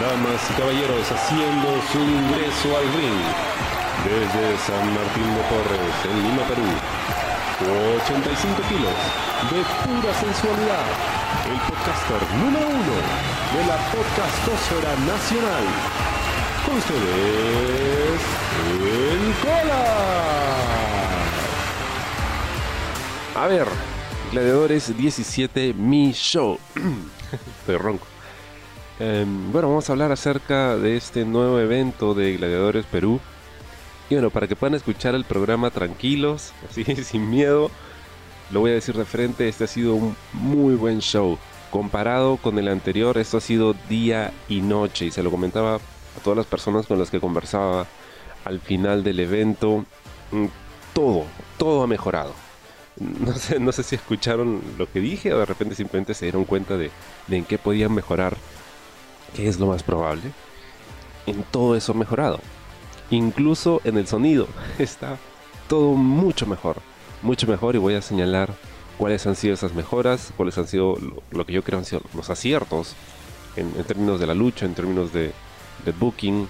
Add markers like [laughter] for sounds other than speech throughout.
Damas y caballeros haciendo su ingreso al ring desde San Martín de Porres, en Lima, Perú. 85 kilos de pura sensualidad. El podcaster número uno de la podcastosfera nacional. Con ustedes, el Cola. A ver, Gladiadores 17, mi show. Estoy ronco. Em, bueno, vamos a hablar acerca de este nuevo evento de Gladiadores Perú. Y bueno, para que puedan escuchar el programa tranquilos, [laughs] así sin miedo, lo voy a decir de frente, este ha sido un muy buen show. Comparado con el anterior, esto ha sido día y noche. Y se lo comentaba a todas las personas con las que conversaba al final del evento. Mm, todo, todo ha mejorado no sé, no sé si escucharon lo que dije o de repente simplemente se dieron cuenta de, en qué podían mejorar, que es lo más probable. En todo eso mejorado. Incluso en el sonido [laughs] está todo mucho mejor. Mucho mejor y voy a señalar cuáles han sido esas mejoras, cuáles han sido lo, que yo creo han sido los aciertos en, términos de la lucha, en términos de, booking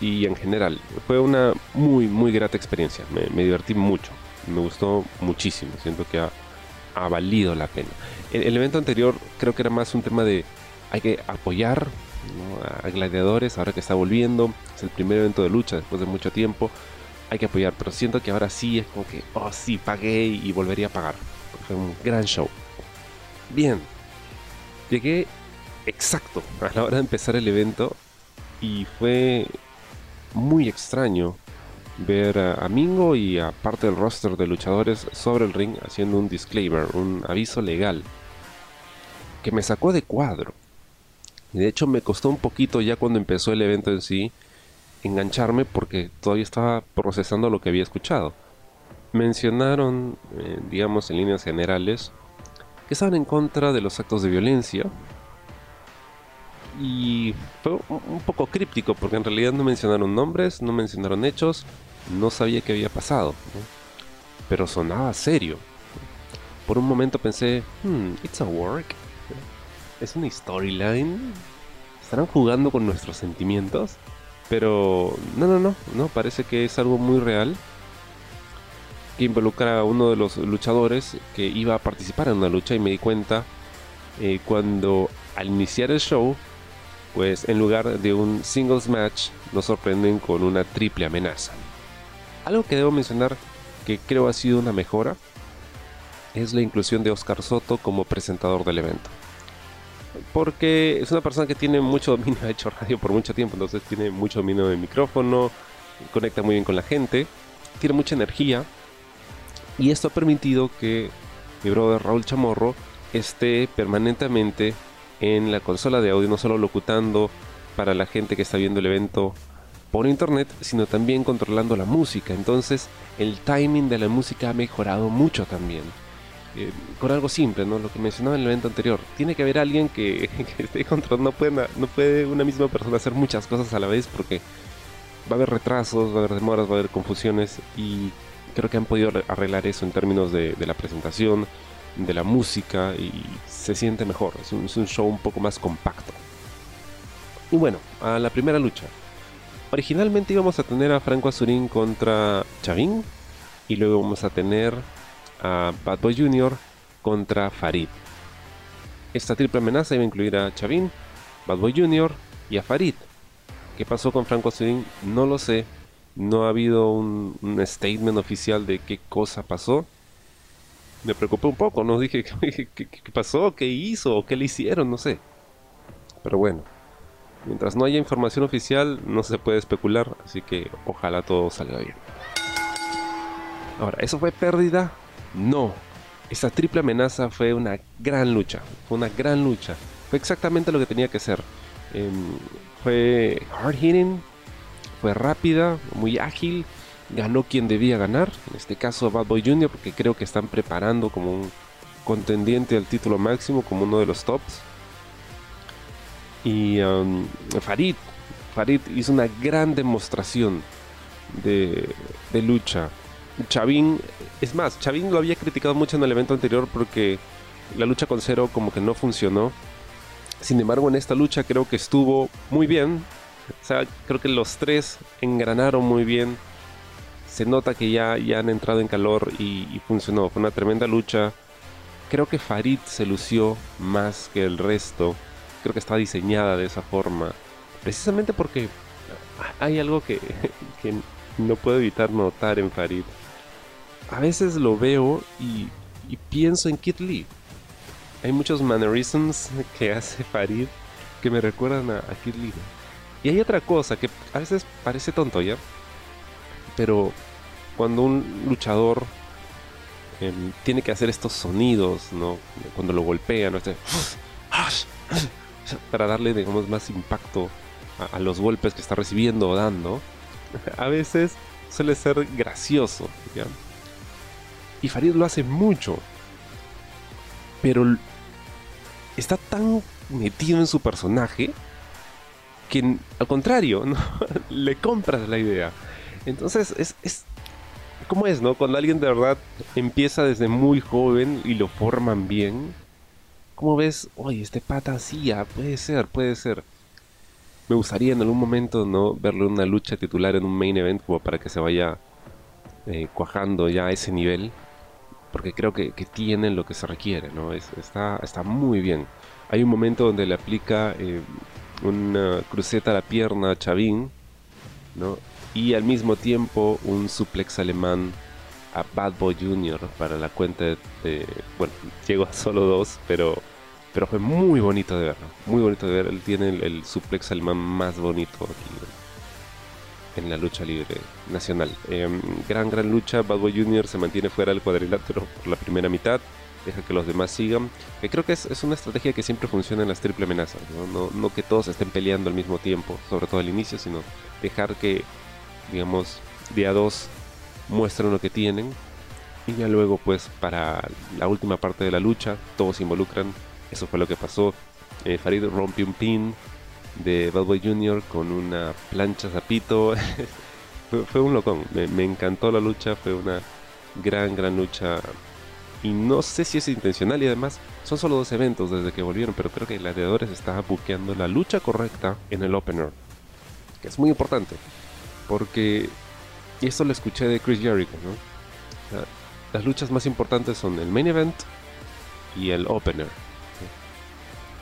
y en general. Fue una muy, muy grata experiencia. me divertí mucho me gustó muchísimo, siento que ha, valido la pena. El, evento anterior creo que era más un tema de hay que apoyar a gladiadores ahora que está volviendo, es el primer evento de lucha después de mucho tiempo, hay que apoyar, pero siento que ahora sí es como que, oh sí, pagué y volvería a pagar, fue un gran show. Bien, llegué exacto a la hora de empezar el evento y fue muy extraño ver a, Mingo y a parte del roster de luchadores sobre el ring haciendo un disclaimer, un aviso legal, que me sacó de cuadro. Y de hecho me costó un poquito ya cuando empezó el evento en sí engancharme porque todavía estaba procesando lo que había escuchado. Mencionaron, eh, digamos en líneas generales, que estaban en contra de los actos de violencia, y fue un poco críptico porque en realidad no mencionaron nombres, no mencionaron hechos, no sabía qué había pasado, pero sonaba serio. Por un momento pensé, hmm, it's a work, es una storyline, estarán jugando con nuestros sentimientos, pero no, no, no, no, parece que es algo muy real que involucra a uno de los luchadores que iba a participar en una lucha y me di cuenta eh, cuando al iniciar el show pues en lugar de un singles match nos sorprenden con una triple amenaza. Algo que debo mencionar que creo ha sido una mejora es la inclusión de Oscar Soto como presentador del evento. Porque es una persona que tiene mucho dominio, [laughs] ha hecho radio por mucho tiempo, entonces tiene mucho dominio de micrófono, conecta muy bien con la gente, tiene mucha energía y esto ha permitido que mi brother Raúl Chamorro esté permanentemente en la consola de audio, no solo locutando para la gente que está viendo el evento por internet, sino también controlando la música. Entonces el timing de la música ha mejorado mucho también. Eh, con algo simple, ¿no? Lo que mencionaba en el evento anterior. Tiene que haber alguien que, [laughs] esté controlando. No puede, no puede una misma persona hacer muchas cosas a la vez porque va a haber retrasos, va a haber demoras, va a haber confusiones y creo que han podido arreglar eso en términos de la presentación, de la música y se siente mejor. Es un, show un poco más compacto. Y bueno, a la primera lucha. Originalmente íbamos a tener a Franco Azurín contra Chavín y luego vamos a tener a Bad Boy Jr. contra Farid. Esta triple amenaza iba a incluir a Chavín, Bad Boy Jr. y a Farid. ¿Qué pasó con Franco Azurín? No lo sé. No ha habido un, statement oficial de qué cosa pasó me preocupé un poco, ¿no? [laughs] Dije, ¿qué, pasó? ¿Qué hizo? ¿Qué le hicieron? No sé. Pero bueno, mientras no haya información oficial, no se puede especular, así que ojalá todo salga bien. Ahora, ¿eso fue pérdida? No. Esa triple amenaza fue una gran lucha. Fue una gran lucha. Fue exactamente lo que tenía que ser. Em, fue hard hitting, fue rápida, muy ágil ganó quien debía ganar, en este caso Bad Boy Jr., porque creo que están preparando como un contendiente al título máximo, como uno de los tops. Y um, Farid, Farid hizo una gran demostración de, de lucha. Chavín, es más, Chavín lo había criticado mucho en el evento anterior porque la lucha con Cero como que no funcionó. Sin embargo, en esta lucha creo que estuvo muy bien. O sea, creo que los tres engranaron muy bien. Se nota que ya, ya han entrado en calor y, y funcionó. Fue una tremenda lucha. Creo que Farid se lució más que el resto. Creo que está diseñada de esa forma. Precisamente porque hay algo que, [laughs] que no puedo evitar notar en Farid. A veces lo veo y, pienso en Kid Lee. Hay muchos mannerisms que [laughs] hace Farid que me recuerdan a, a Kid Lee. Y hay otra cosa que a veces parece tonto ya. Pero cuando un luchador em, tiene que hacer estos sonidos, ¿no? Cuando lo golpean, ¿no? Este, [sniffs] para darle, digamos, más impacto a, a los golpes que está recibiendo o dando, [laughs] a veces suele ser gracioso. ¿ya? Y Farid lo hace mucho. Pero está tan metido en su personaje que al contrario, [laughs] le compras la idea. Entonces es, es como es, ¿no? Cuando alguien de verdad empieza desde muy joven y lo forman bien, ¿cómo ves? Oye, este pata ah, puede ser, puede ser. Me gustaría en algún momento, ¿no? Verle una lucha titular en un main event como para que se vaya eh, cuajando ya a ese nivel. Porque creo que, que tienen lo que se requiere, ¿no? Es, está, está muy bien. Hay un momento donde le aplica eh, una cruceta a la pierna a Chavín, ¿no? Y al mismo tiempo un suplex alemán a Bad Boy Jr. para la cuenta de, bueno, llegó a solo dos, pero pero fue muy bonito de verlo, muy bonito de ver. Él tiene el, el suplex alemán más bonito aquí en la lucha libre nacional. Em, gran, gran lucha. Bad Boy Jr. se mantiene fuera del cuadrilátero por la primera mitad. Deja que los demás sigan. Creo que es, es una estrategia que siempre funciona en las triple amenazas. ¿no? No, no que todos estén peleando al mismo tiempo, sobre todo al inicio, sino dejar que, digamos, día 2 muestren lo que tienen. Y ya luego, pues, para la última parte de la lucha, todos se involucran. Eso fue lo que pasó. Eh, Farid rompió un pin de Bad Boy Jr. con una plancha zapito. [laughs] fue, un locón. Me, encantó la lucha. Fue una gran, gran lucha. Y no sé si es intencional. Y además, son solo dos eventos desde que volvieron. Pero creo que Gladiadores estaba buqueando la lucha correcta en el opener. Que es muy importante. Porque. Y esto lo escuché de Chris Jericho, ¿no? Las luchas más importantes son el main event y el opener.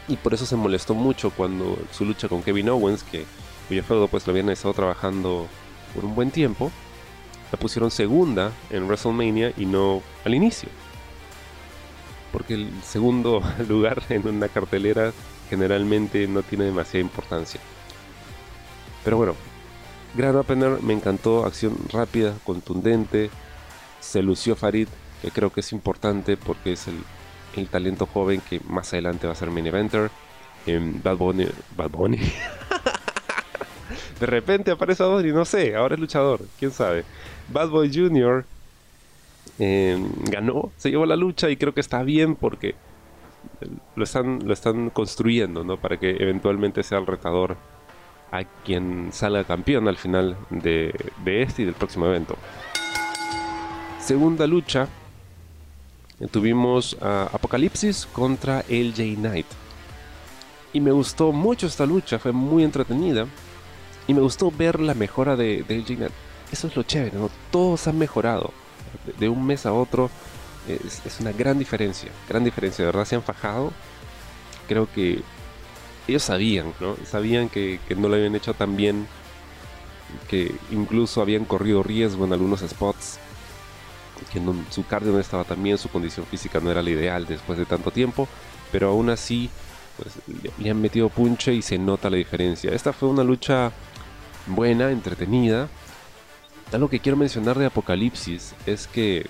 Y por eso se molestó mucho cuando su lucha con Kevin Owens, que cuyo feudo pues lo habían estado trabajando por un buen tiempo, la pusieron segunda en WrestleMania y no al inicio. Porque el segundo [laughs] lugar en una cartelera generalmente no tiene demasiada importancia. Pero bueno, gran opener, me encantó, acción rápida, contundente, se lució Farid, que creo que es importante porque es el, el talento joven que más adelante va a ser main eventer. En Bad Bunny. Bad Bunny. [laughs] De repente aparece Bunny, no sé, ahora es luchador, quién sabe. Bad Boy Jr. eh, ganó, se llevó la lucha y creo que está bien porque lo están, lo están construyendo, ¿no? Para que eventualmente sea el retador a quien salga campeón al final de, este y del próximo evento. Segunda lucha, tuvimos Apocalipsis contra LJ Knight. Y me gustó mucho esta lucha, fue muy entretenida. Y me gustó ver la mejora de, de Knight. Eso es lo chévere, ¿no? Todos han mejorado. De, un mes a otro es, una gran diferencia. Gran diferencia, de verdad se han fajado. Creo que ellos sabían, ¿no? Sabían que, que no lo habían hecho tan bien. Que incluso habían corrido riesgo en algunos spots que no, su cardio no estaba tan bien, su condición física no era la ideal después de tanto tiempo, pero aún así pues, le, han metido punche y se nota la diferencia. Esta fue una lucha buena, entretenida. Algo que quiero mencionar de Apocalipsis es que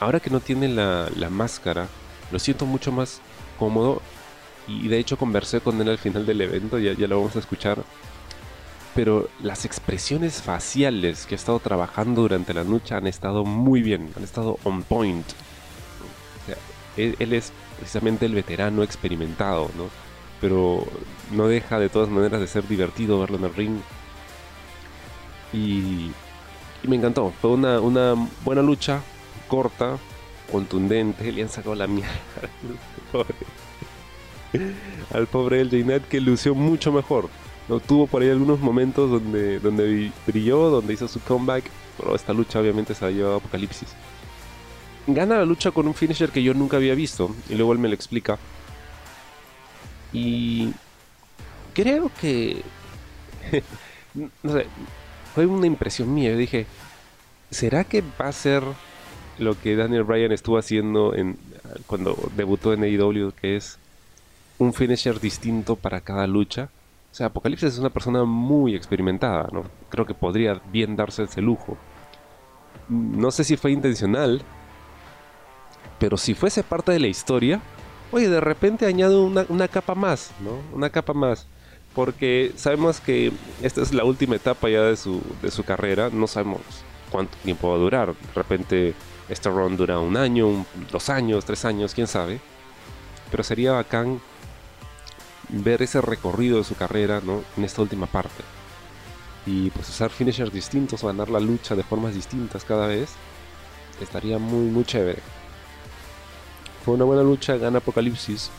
ahora que no tiene la, la máscara, lo siento mucho más cómodo y de hecho conversé con él al final del evento, ya, ya lo vamos a escuchar pero las expresiones faciales que ha estado trabajando durante la lucha han estado muy bien, han estado on point. Él, es precisamente el veterano experimentado, ¿no? Pero no deja de todas maneras de ser divertido verlo en el ring. Y, y me encantó, fue una, buena lucha, corta, contundente, le han sacado la mierda. [laughs] al pobre LJ Knight que lució mucho mejor. ¿no? Tuvo por ahí algunos momentos donde, donde brilló, donde hizo su comeback, pero esta lucha obviamente se la llevado a Apocalipsis. Gana la lucha con un finisher que yo nunca había visto, y luego él me lo explica. Y creo que... [laughs] no sé, fue una impresión mía. Yo dije, ¿será que va a ser lo que Daniel Bryan estuvo haciendo en, cuando debutó en AEW, que es un finisher distinto para cada lucha? O sea, Apocalipsis es una persona muy experimentada, ¿no? Creo que podría bien darse ese lujo. No sé si fue intencional, pero si fuese parte de la historia, oye, de repente añade una, una capa más, ¿no? Una capa más porque sabemos que esta es la última etapa ya de su, de su carrera, no sabemos cuánto tiempo va a durar, de repente este run dura un año, dos años, tres años, quién sabe, pero sería bacán ver ese recorrido de su carrera ¿no? en esta última parte. Y pues usar finishers distintos ganar la lucha de formas distintas cada vez, estaría muy, muy chévere. Fue una buena lucha, gana Apocalipsis,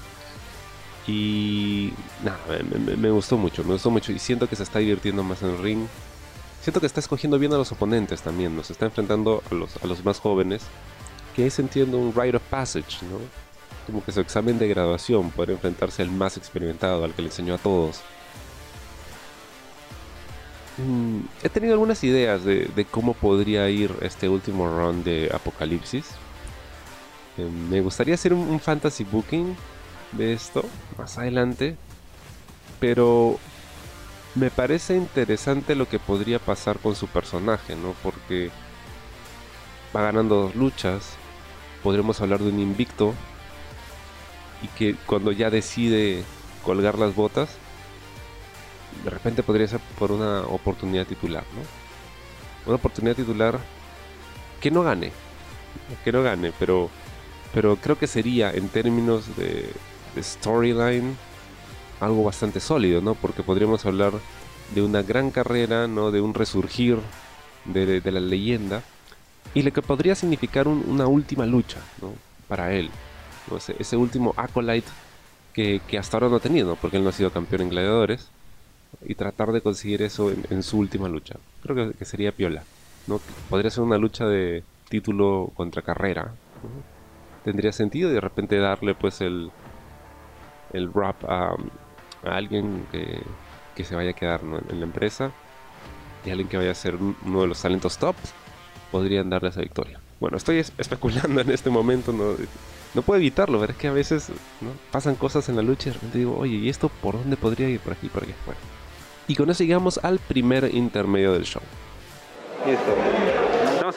y nada, me, gustó mucho, me gustó mucho y siento que se está divirtiendo más en el ring. Siento que está escogiendo bien a los oponentes también, nos está enfrentando a los, a los más jóvenes, que es entiendo un rite of passage, ¿no? Como que su examen de graduación, poder enfrentarse al más experimentado, al que le enseñó a todos. Mm, he tenido algunas ideas de, de, cómo podría ir este último round de Apocalipsis. Eh, me gustaría hacer un fantasy booking de esto más adelante. Pero me parece interesante lo que podría pasar con su personaje, ¿no? Porque va ganando dos luchas. Podremos hablar de un invicto. Y que cuando ya decide colgar las botas, de repente podría ser por una oportunidad titular, ¿no? Una oportunidad titular que no gane. Que no gane, pero, pero creo que sería en términos de, storyline algo bastante sólido, ¿no? Porque podríamos hablar de una gran carrera, ¿no? De un resurgir de, la leyenda y lo que podría significar una última lucha, ¿no? Para él, ese, último acolyte que, hasta ahora no ha tenido, porque él no ha sido campeón en gladiadores y tratar de conseguir eso en, su última lucha. Creo que, sería piola, ¿no? Podría ser una lucha de título contra carrera. Tendría sentido de repente darle pues el, el rap a, alguien que, se vaya a quedar en la empresa y alguien que vaya a ser uno de los talentos top, podrían darle esa victoria. Bueno, estoy especulando en este momento, no, no puedo evitarlo, pero es que a veces pasan cosas en la lucha y de repente digo, oye, ¿y esto por dónde podría ir? Por aquí, por aquí. Bueno. Y con eso llegamos al primer intermedio del show. Listo.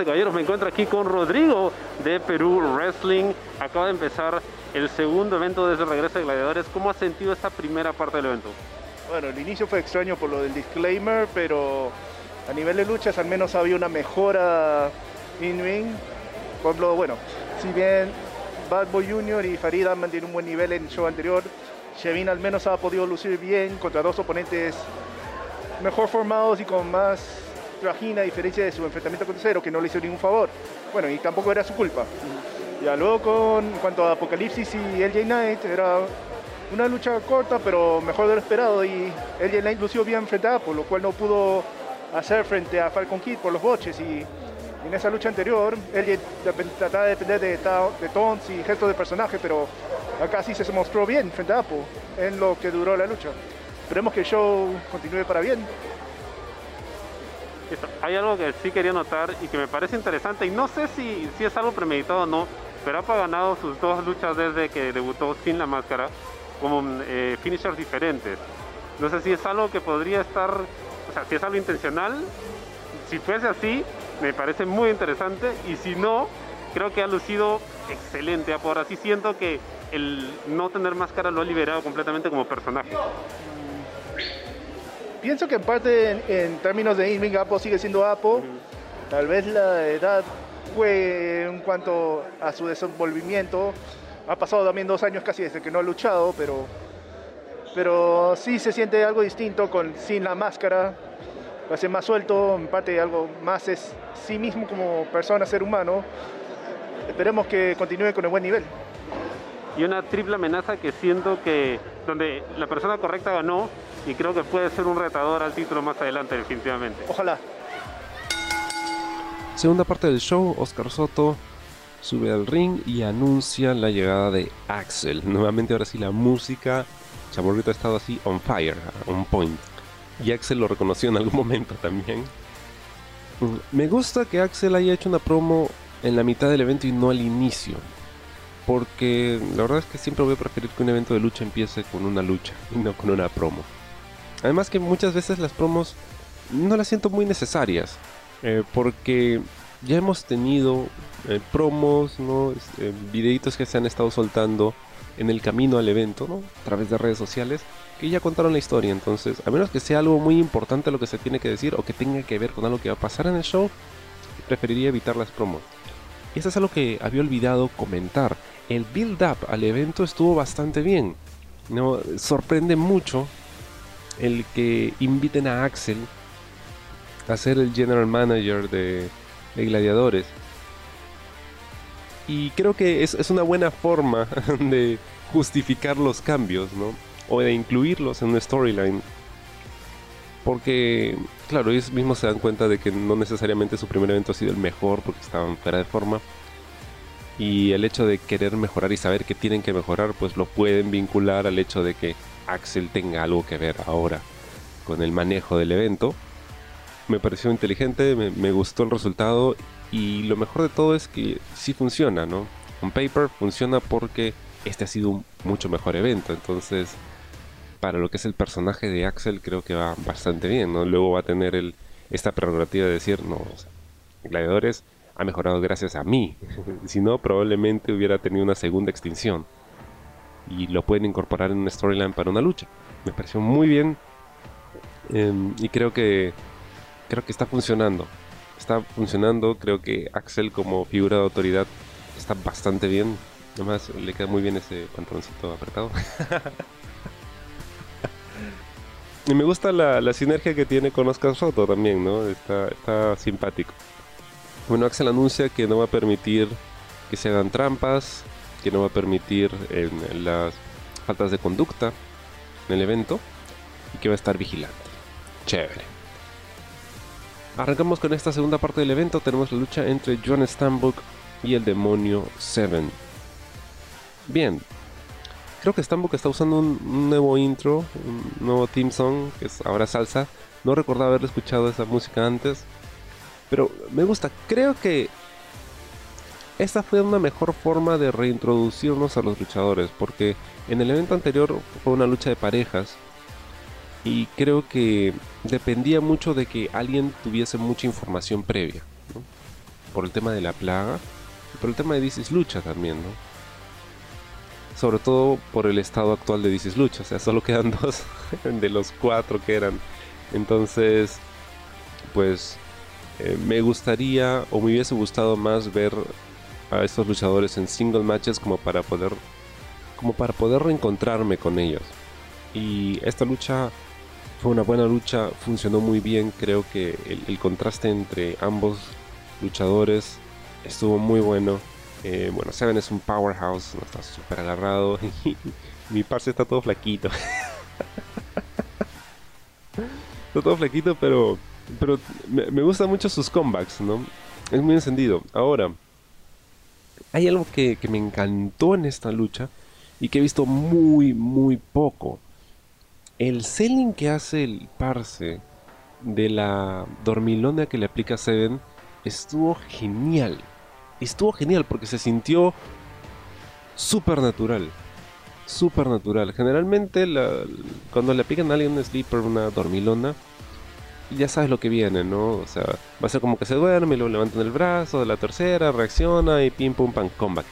Caballeros, me encuentro aquí con Rodrigo de Perú Wrestling. Acaba de empezar el segundo evento desde el regreso de Gladiadores. ¿Cómo has sentido esta primera parte del evento? Bueno, el inicio fue extraño por lo del disclaimer, pero a nivel de luchas al menos había una mejora in-ring. Por ejemplo, bueno, si bien Bad Boy Jr. y Farida mantienen un buen nivel en el show anterior, Shevin al menos ha podido lucir bien contra dos oponentes mejor formados y con más trajina a diferencia de su enfrentamiento con Cero, que no le hizo ningún favor. Bueno, y tampoco era su culpa. Ya luego con cuanto a Apocalipsis y LJ Knight, era una lucha corta, pero mejor de lo esperado. Y LJ Knight lució bien frente a Apple, lo cual no pudo hacer frente a Falcon Kid por los boches. Y en esa lucha anterior, LJ trataba de depender de, taunts y gestos de personaje, pero acá sí se mostró bien frente a Apple en lo que duró la lucha. Esperemos que el show continúe para bien. Hay algo que sí quería notar y que me parece interesante, y no sé si, si es algo premeditado o no, pero ha ganado sus dos luchas desde que debutó sin la máscara como eh, finishers diferentes. No sé si es algo que podría estar, o sea, si es algo intencional, si fuese así, me parece muy interesante y si no, creo que ha lucido excelente. Por así siento que el no tener máscara lo ha liberado completamente como personaje. Pienso que en parte en, términos de Irving Apo sigue siendo Apo. Tal vez la edad fue en cuanto a su desenvolvimiento. Ha pasado también dos años casi desde que no ha luchado, pero, pero sí se siente algo distinto con, sin la máscara. Lo hace más suelto, en parte algo más es sí mismo como persona, ser humano. Esperemos que continúe con el buen nivel. y una triple amenaza que siento que donde la persona correcta ganó y creo que puede ser un retador al título más adelante definitivamente. Ojalá. Segunda parte del show, Oscar Soto sube al ring y anuncia la llegada de Axel. [laughs] Nuevamente ahora sí la música, Chamorrito ha estado así on fire, on point. Y Axel lo reconoció en algún momento también. Me gusta que Axel haya hecho una promo en la mitad del evento y no al inicio. Porque la verdad es que siempre voy a preferir que un evento de lucha empiece con una lucha y no con una promo. Además que muchas veces las promos no las siento muy necesarias. Eh, porque ya hemos tenido eh, promos, ¿no? Este, videitos que se han estado soltando en el camino al evento, ¿no? A través de redes sociales, que ya contaron la historia. Entonces, a menos que sea algo muy importante lo que se tiene que decir o que tenga que ver con algo que va a pasar en el show, preferiría evitar las promos. Y eso es algo que había olvidado comentar. El build-up al evento estuvo bastante bien. ¿no? Sorprende mucho el que inviten a Axel a ser el general manager de, gladiadores. Y creo que es, es, una buena forma [laughs] de justificar los cambios, ¿no? O de incluirlos en una storyline. Porque, claro, ellos mismos se dan cuenta de que no necesariamente su primer evento ha sido el mejor porque estaban fuera de forma. Y el hecho de querer mejorar y saber que tienen que mejorar, pues lo pueden vincular al hecho de que Axel tenga algo que ver ahora con el manejo del evento me pareció inteligente, me, gustó el resultado y lo mejor de todo es que sí funciona, ¿no? On paper funciona porque este ha sido un mucho mejor evento, entonces para lo que es el personaje de Axel creo que va bastante bien, ¿no? Luego va a tener esta prerrogativa de decir, no, Gladiadores ha mejorado gracias a mí, [laughs] si no probablemente hubiera tenido una segunda extinción y lo pueden incorporar en una storyline para una lucha. Me pareció muy bien em, y creo que creo que está funcionando. Está funcionando, creo que Axel como figura de autoridad está bastante bien. Además le queda muy bien ese pantaloncito apretado. [laughs] y me gusta la, sinergia que tiene con Oscar Soto también, ¿no? Está, está simpático. Bueno, Axel anuncia que no va a permitir que se hagan trampas, que no va a permitir las faltas de conducta en el evento y que va a estar vigilante. Chévere. Arrancamos con esta segunda parte del evento. Tenemos la lucha entre John Stambuk y el demonio Seven. Bien, creo que Stambuk está usando un, nuevo intro, un nuevo theme song, que es ahora salsa. No recordaba haber escuchado esa música antes, pero me gusta. Creo que esta fue una mejor forma de reintroducirnos a los luchadores, porque en el evento anterior fue una lucha de parejas y creo que dependía mucho de que alguien tuviese mucha información previa, por el tema de la plaga y por el tema de Dices Lucha también, ¿no? sobre todo por el estado actual de Dices Lucha, o sea, solo quedan [laughs] dos de los cuatro que eran. Entonces, pues eh, me gustaría o me hubiese gustado más ver a estos luchadores en single matches como para poder como para poder reencontrarme con ellos. Y esta lucha fue una buena lucha, funcionó muy bien. Creo que el, contraste entre ambos luchadores estuvo muy bueno. Eh, bueno, Seven es un powerhouse, está súper agarrado. [laughs] Mi parce está todo flaquito. [laughs] está todo flaquito, pero, pero me, me gustan mucho sus comebacks, ¿no? Es muy encendido. Ahora, hay algo que, me encantó en esta lucha y que he visto muy, muy poco el selling que hace el Parse de la dormilona que le aplica Seven estuvo genial. Estuvo genial porque se sintió súper natural. Súper natural. Generalmente cuando le aplican a alguien un sleeper, una dormilona, ya sabes lo que viene, ¿no? O sea, va a ser como que se duerme, lo levantan el brazo de la tercera, reacciona y pim pum pam combat.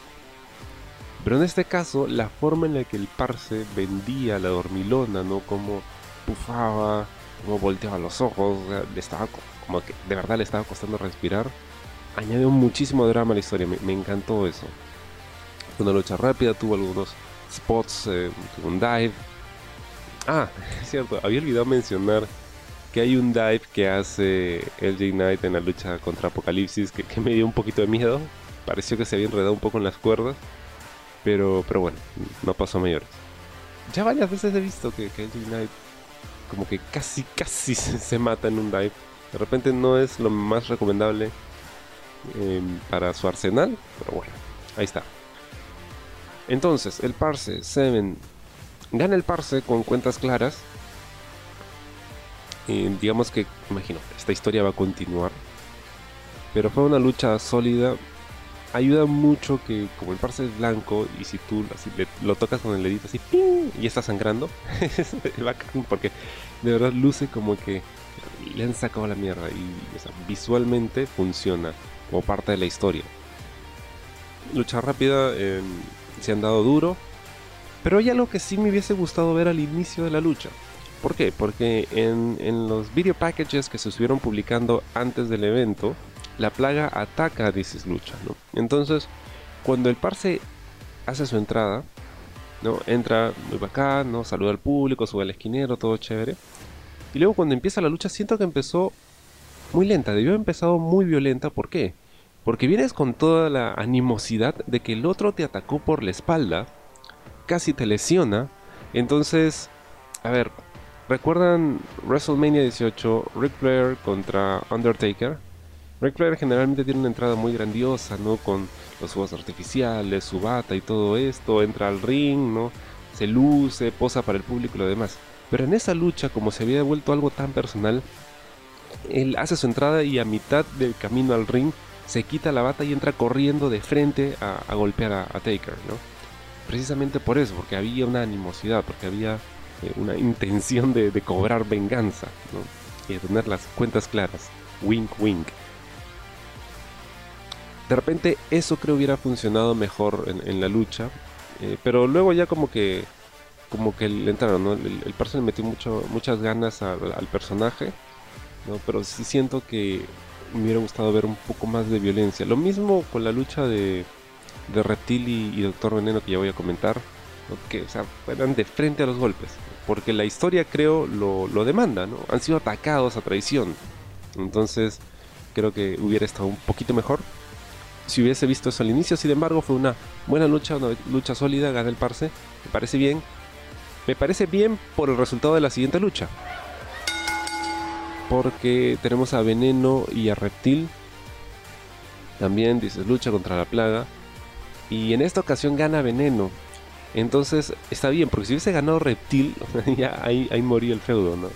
Pero en este caso, la forma en la que el Parse vendía la dormilona, ¿no? Como pufaba, como volteaba los ojos, le estaba como que de verdad le estaba costando respirar, añadió muchísimo drama a la historia, me, encantó eso. Fue una lucha rápida, tuvo algunos spots, eh, un dive. Ah, [laughs] es cierto, había olvidado mencionar que hay un dive que hace LJ Knight en la lucha contra Apocalipsis que, me dio un poquito de miedo. Pareció que se había enredado un poco en las cuerdas Pero, pero bueno, no pasó mayores. Ya varias veces he visto que, que LJ Knight como que casi, casi [laughs] se, se mata en un dive. De repente no es lo más recomendable em, para su arsenal, pero bueno, ahí está. Entonces, el Parse 7 gana el Parse con cuentas claras. Digamos que, imagino, esta historia va a continuar. Pero fue una lucha sólida. Ayuda mucho que como el Parse es blanco y si tú le- lo tocas con el dedito así ¡ping! y está sangrando, [laughs] es bacán porque de verdad luce como que le han sacado la mierda y visualmente funciona como parte de la historia. Lucha rápida, eh, se han dado duro, pero hay algo que sí me hubiese gustado ver al inicio de la lucha. ¿Por qué? Porque en, en los video packages que se estuvieron publicando antes del evento, la plaga ataca a This is Lucha, ¿no? Entonces, cuando el parse hace su entrada, ¿no? Entra muy bacán, ¿no? Saluda al público, sube al esquinero, todo chévere. Y luego cuando empieza la lucha siento que empezó muy lenta, debió haber empezado muy violenta, ¿por qué? Porque vienes con toda la animosidad de que el otro te atacó por la espalda, casi te lesiona, entonces, a ver, ¿recuerdan WrestleMania 18, Ric Flair contra Undertaker? Ric Flair generalmente tiene una entrada muy grandiosa, ¿no? Con los fuegos artificiales, su bata y todo esto, entra al ring, ¿no? Se luce, posa para el público y lo demás. Pero en esa lucha, como se había vuelto algo tan personal, él hace su entrada y a mitad del camino al ring se quita la bata y entra corriendo de frente a, a golpear a, a Taker, ¿no? Precisamente por eso, porque había una animosidad, porque había eh, una intención de, cobrar venganza. Y de tener las cuentas claras. Wink, wink. De repente eso creo hubiera funcionado mejor en, la lucha, eh, pero luego ya como que como que le entraron, ¿no? El, el personaje metió mucho, muchas ganas al, personaje, ¿no? Pero sí siento que me hubiera gustado ver un poco más de violencia. Lo mismo con la lucha de, de Reptil y, Doctor Veneno que ya voy a comentar, que o sea, fueran de frente a los golpes, porque la historia creo lo, lo demanda, ¿no? Han sido atacados a traición, entonces creo que hubiera estado un poquito mejor si hubiese visto eso al inicio. Sin embargo, fue una buena lucha, una lucha sólida, gana el Parse, me parece bien. Me parece bien por el resultado de la siguiente lucha. Porque tenemos a Veneno y a Reptil. También dices lucha contra la plaga. Y en esta ocasión gana Veneno. Entonces está bien, porque si hubiese ganado Reptil, [laughs] ya ahí, ahí moría el feudo, ¿no?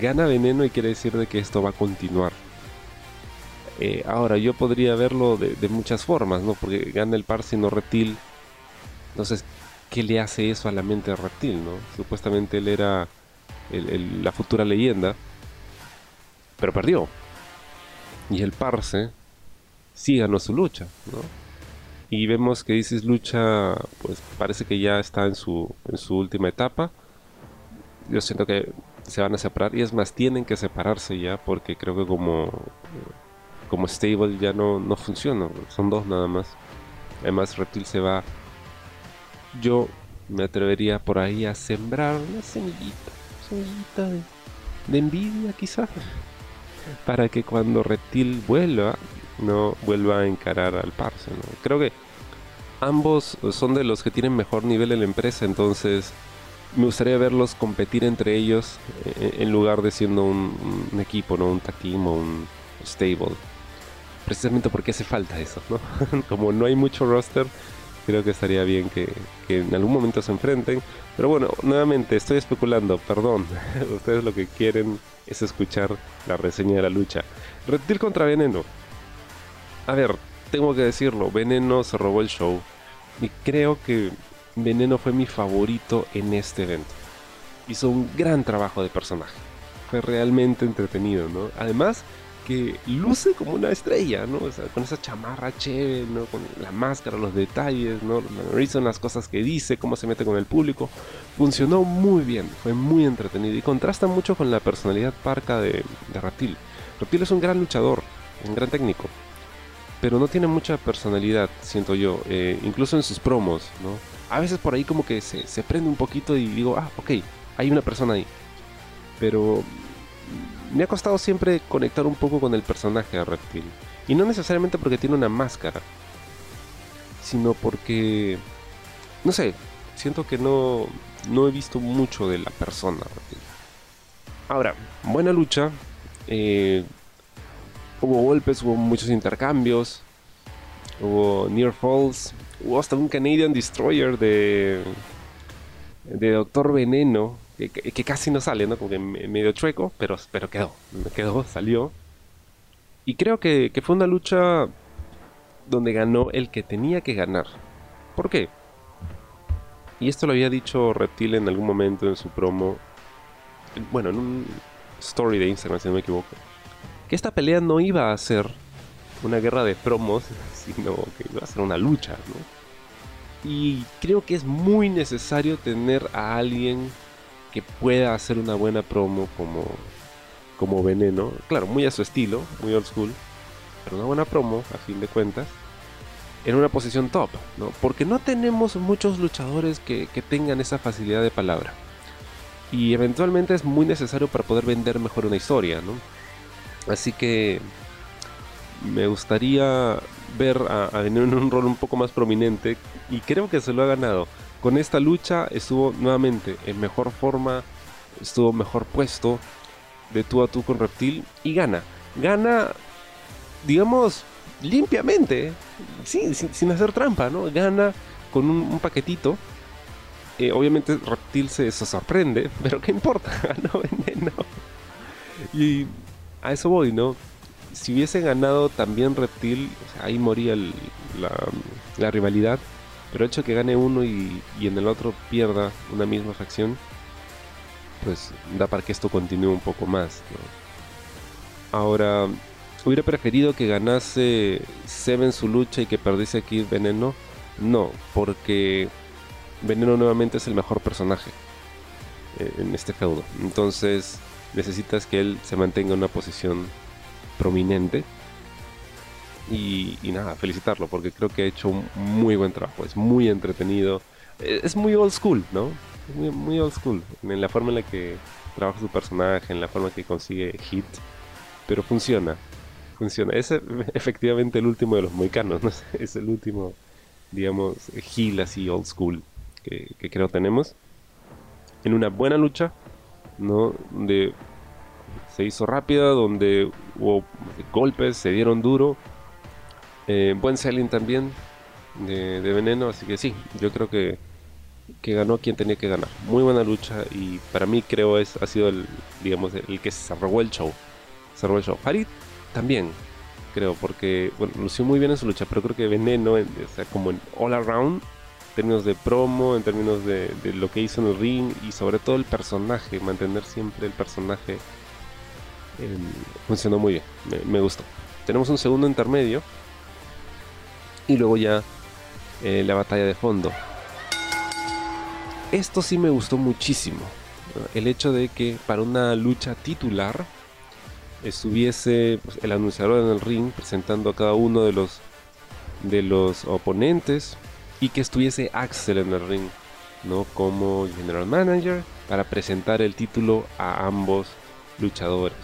Gana Veneno y quiere decir de que esto va a continuar. Eh, ahora, yo podría verlo de, de, muchas formas, ¿no? Porque gana el Parse y no Reptil. Entonces, ¿qué le hace eso a la mente de Reptil, no? Supuestamente él era el, el, la futura leyenda, pero perdió. Y el Parse sí ganó su lucha, ¿no? Y vemos que Isis lucha, pues parece que ya está en su, en su última etapa. Yo siento que se van a separar, y es más, tienen que separarse ya, porque creo que como, como stable ya no, no funciona, son dos nada más. Además, Reptil se va yo me atrevería por ahí a sembrar una semillita, semillita de, de envidia quizá, para que cuando Reptil vuelva, no vuelva a encarar al Parse. Creo que ambos son de los que tienen mejor nivel en la empresa, entonces me gustaría verlos competir entre ellos eh, en lugar de siendo un, un, equipo, ¿no? un tag team o un stable. Precisamente porque hace falta eso, ¿no? [laughs] Como no hay mucho roster, creo que estaría bien que, que, en algún momento se enfrenten. Pero bueno, nuevamente estoy especulando, perdón. [laughs] Ustedes lo que quieren es escuchar la reseña de la lucha. Reptil contra Veneno. A ver, tengo que decirlo, Veneno se robó el show. Y creo que Veneno fue mi favorito en este evento. Hizo un gran trabajo de personaje. Fue realmente entretenido, ¿no? Además, que luce como una estrella, ¿no? O sea, con esa chamarra chévere, ¿no? Con la máscara, los detalles, ¿no? Reason, las cosas que dice, cómo se mete con el público. Funcionó muy bien, fue muy entretenido y contrasta mucho con la personalidad parca de, de Reptil. Reptil es un gran luchador, un gran técnico, pero no tiene mucha personalidad, siento yo, eh, incluso en sus promos, ¿no? A veces por ahí como que se, se prende un poquito y digo, ah, ok, hay una persona ahí. Pero me ha costado siempre conectar un poco con el personaje de Reptil. Y no necesariamente porque tiene una máscara, sino porque no sé, siento que no, no he visto mucho de la persona. Ahora, buena lucha. Eh, hubo golpes, hubo muchos intercambios. Hubo near falls. Hubo hasta un Canadian Destroyer de, de Doctor Veneno. Que, casi no sale, ¿no? Como que medio chueco, pero, pero quedó. Quedó, salió. Y creo que, que fue una lucha donde ganó el que tenía que ganar. ¿Por qué? Y esto lo había dicho Reptil en algún momento en su promo. Bueno, en un story de Instagram, si no me equivoco. Que esta pelea no iba a ser una guerra de promos, [laughs] sino que iba a ser una lucha, ¿no? Y creo que es muy necesario tener a alguien que pueda hacer una buena promo como, como Veneno. Claro, muy a su estilo, muy old school. Pero una buena promo, a fin de cuentas en una posición top, ¿no? Porque no tenemos muchos luchadores que, tengan esa facilidad de palabra. Y eventualmente es muy necesario para poder vender mejor una historia, ¿no? Así que me gustaría ver a, a en un rol un poco más prominente y creo que se lo ha ganado. Con esta lucha estuvo nuevamente en mejor forma, estuvo mejor puesto de tú a tú con Reptil y gana. Gana, digamos, limpiamente, sí, sin, hacer trampa, ¿no? Gana con un, paquetito. Eh, obviamente Reptil se, sorprende, [laughs] pero ¿qué importa? [laughs] Ganó veneno. Y a eso voy, ¿no? Si hubiese ganado también Reptil, ahí moría la, rivalidad. Pero el hecho de que gane uno y, y, en el otro pierda una misma facción, pues da para que esto continúe un poco más. ¿no? Ahora, ¿Hubiera preferido que ganase Seven su lucha y que perdiese aquí Veneno? No, porque Veneno nuevamente es el mejor personaje eh, en este feudo. Entonces necesitas que él se mantenga en una posición prominente. Y, nada, felicitarlo porque creo que ha hecho un muy buen trabajo. Es muy entretenido. Eh, es muy old school, ¿no? Muy, old school. En la forma en la que trabaja su personaje, en la forma en que consigue hit. Pero funciona funciona. Es [laughs] efectivamente el último de los moicanos, ¿no? [laughs] Es el último, digamos, heel así old school que, creo tenemos. En una buena lucha, ¿no? Donde se hizo rápida, donde hubo golpes, se dieron duro. Eh, buen selling también de, veneno, así que sí, yo creo que, que ganó quien tenía que ganar. Muy buena lucha y para mí creo es ha sido el digamos el que se robó el show. Se robó el show. Farid también, creo, porque bueno, lució muy bien en su lucha, pero creo que Veneno, o sea, como en all around, en términos de promo, en términos de, lo que hizo en el ring y sobre todo el personaje, mantener siempre el personaje, em, funcionó muy bien, me, gustó. Tenemos un segundo intermedio y luego ya eh, la batalla de fondo. Esto sí me gustó muchísimo. El hecho de que para una lucha titular estuviese pues, el anunciador en el ring presentando a cada uno de los de los oponentes y que estuviese Axel en el ring, ¿no? Como general manager para presentar el título a ambos luchadores.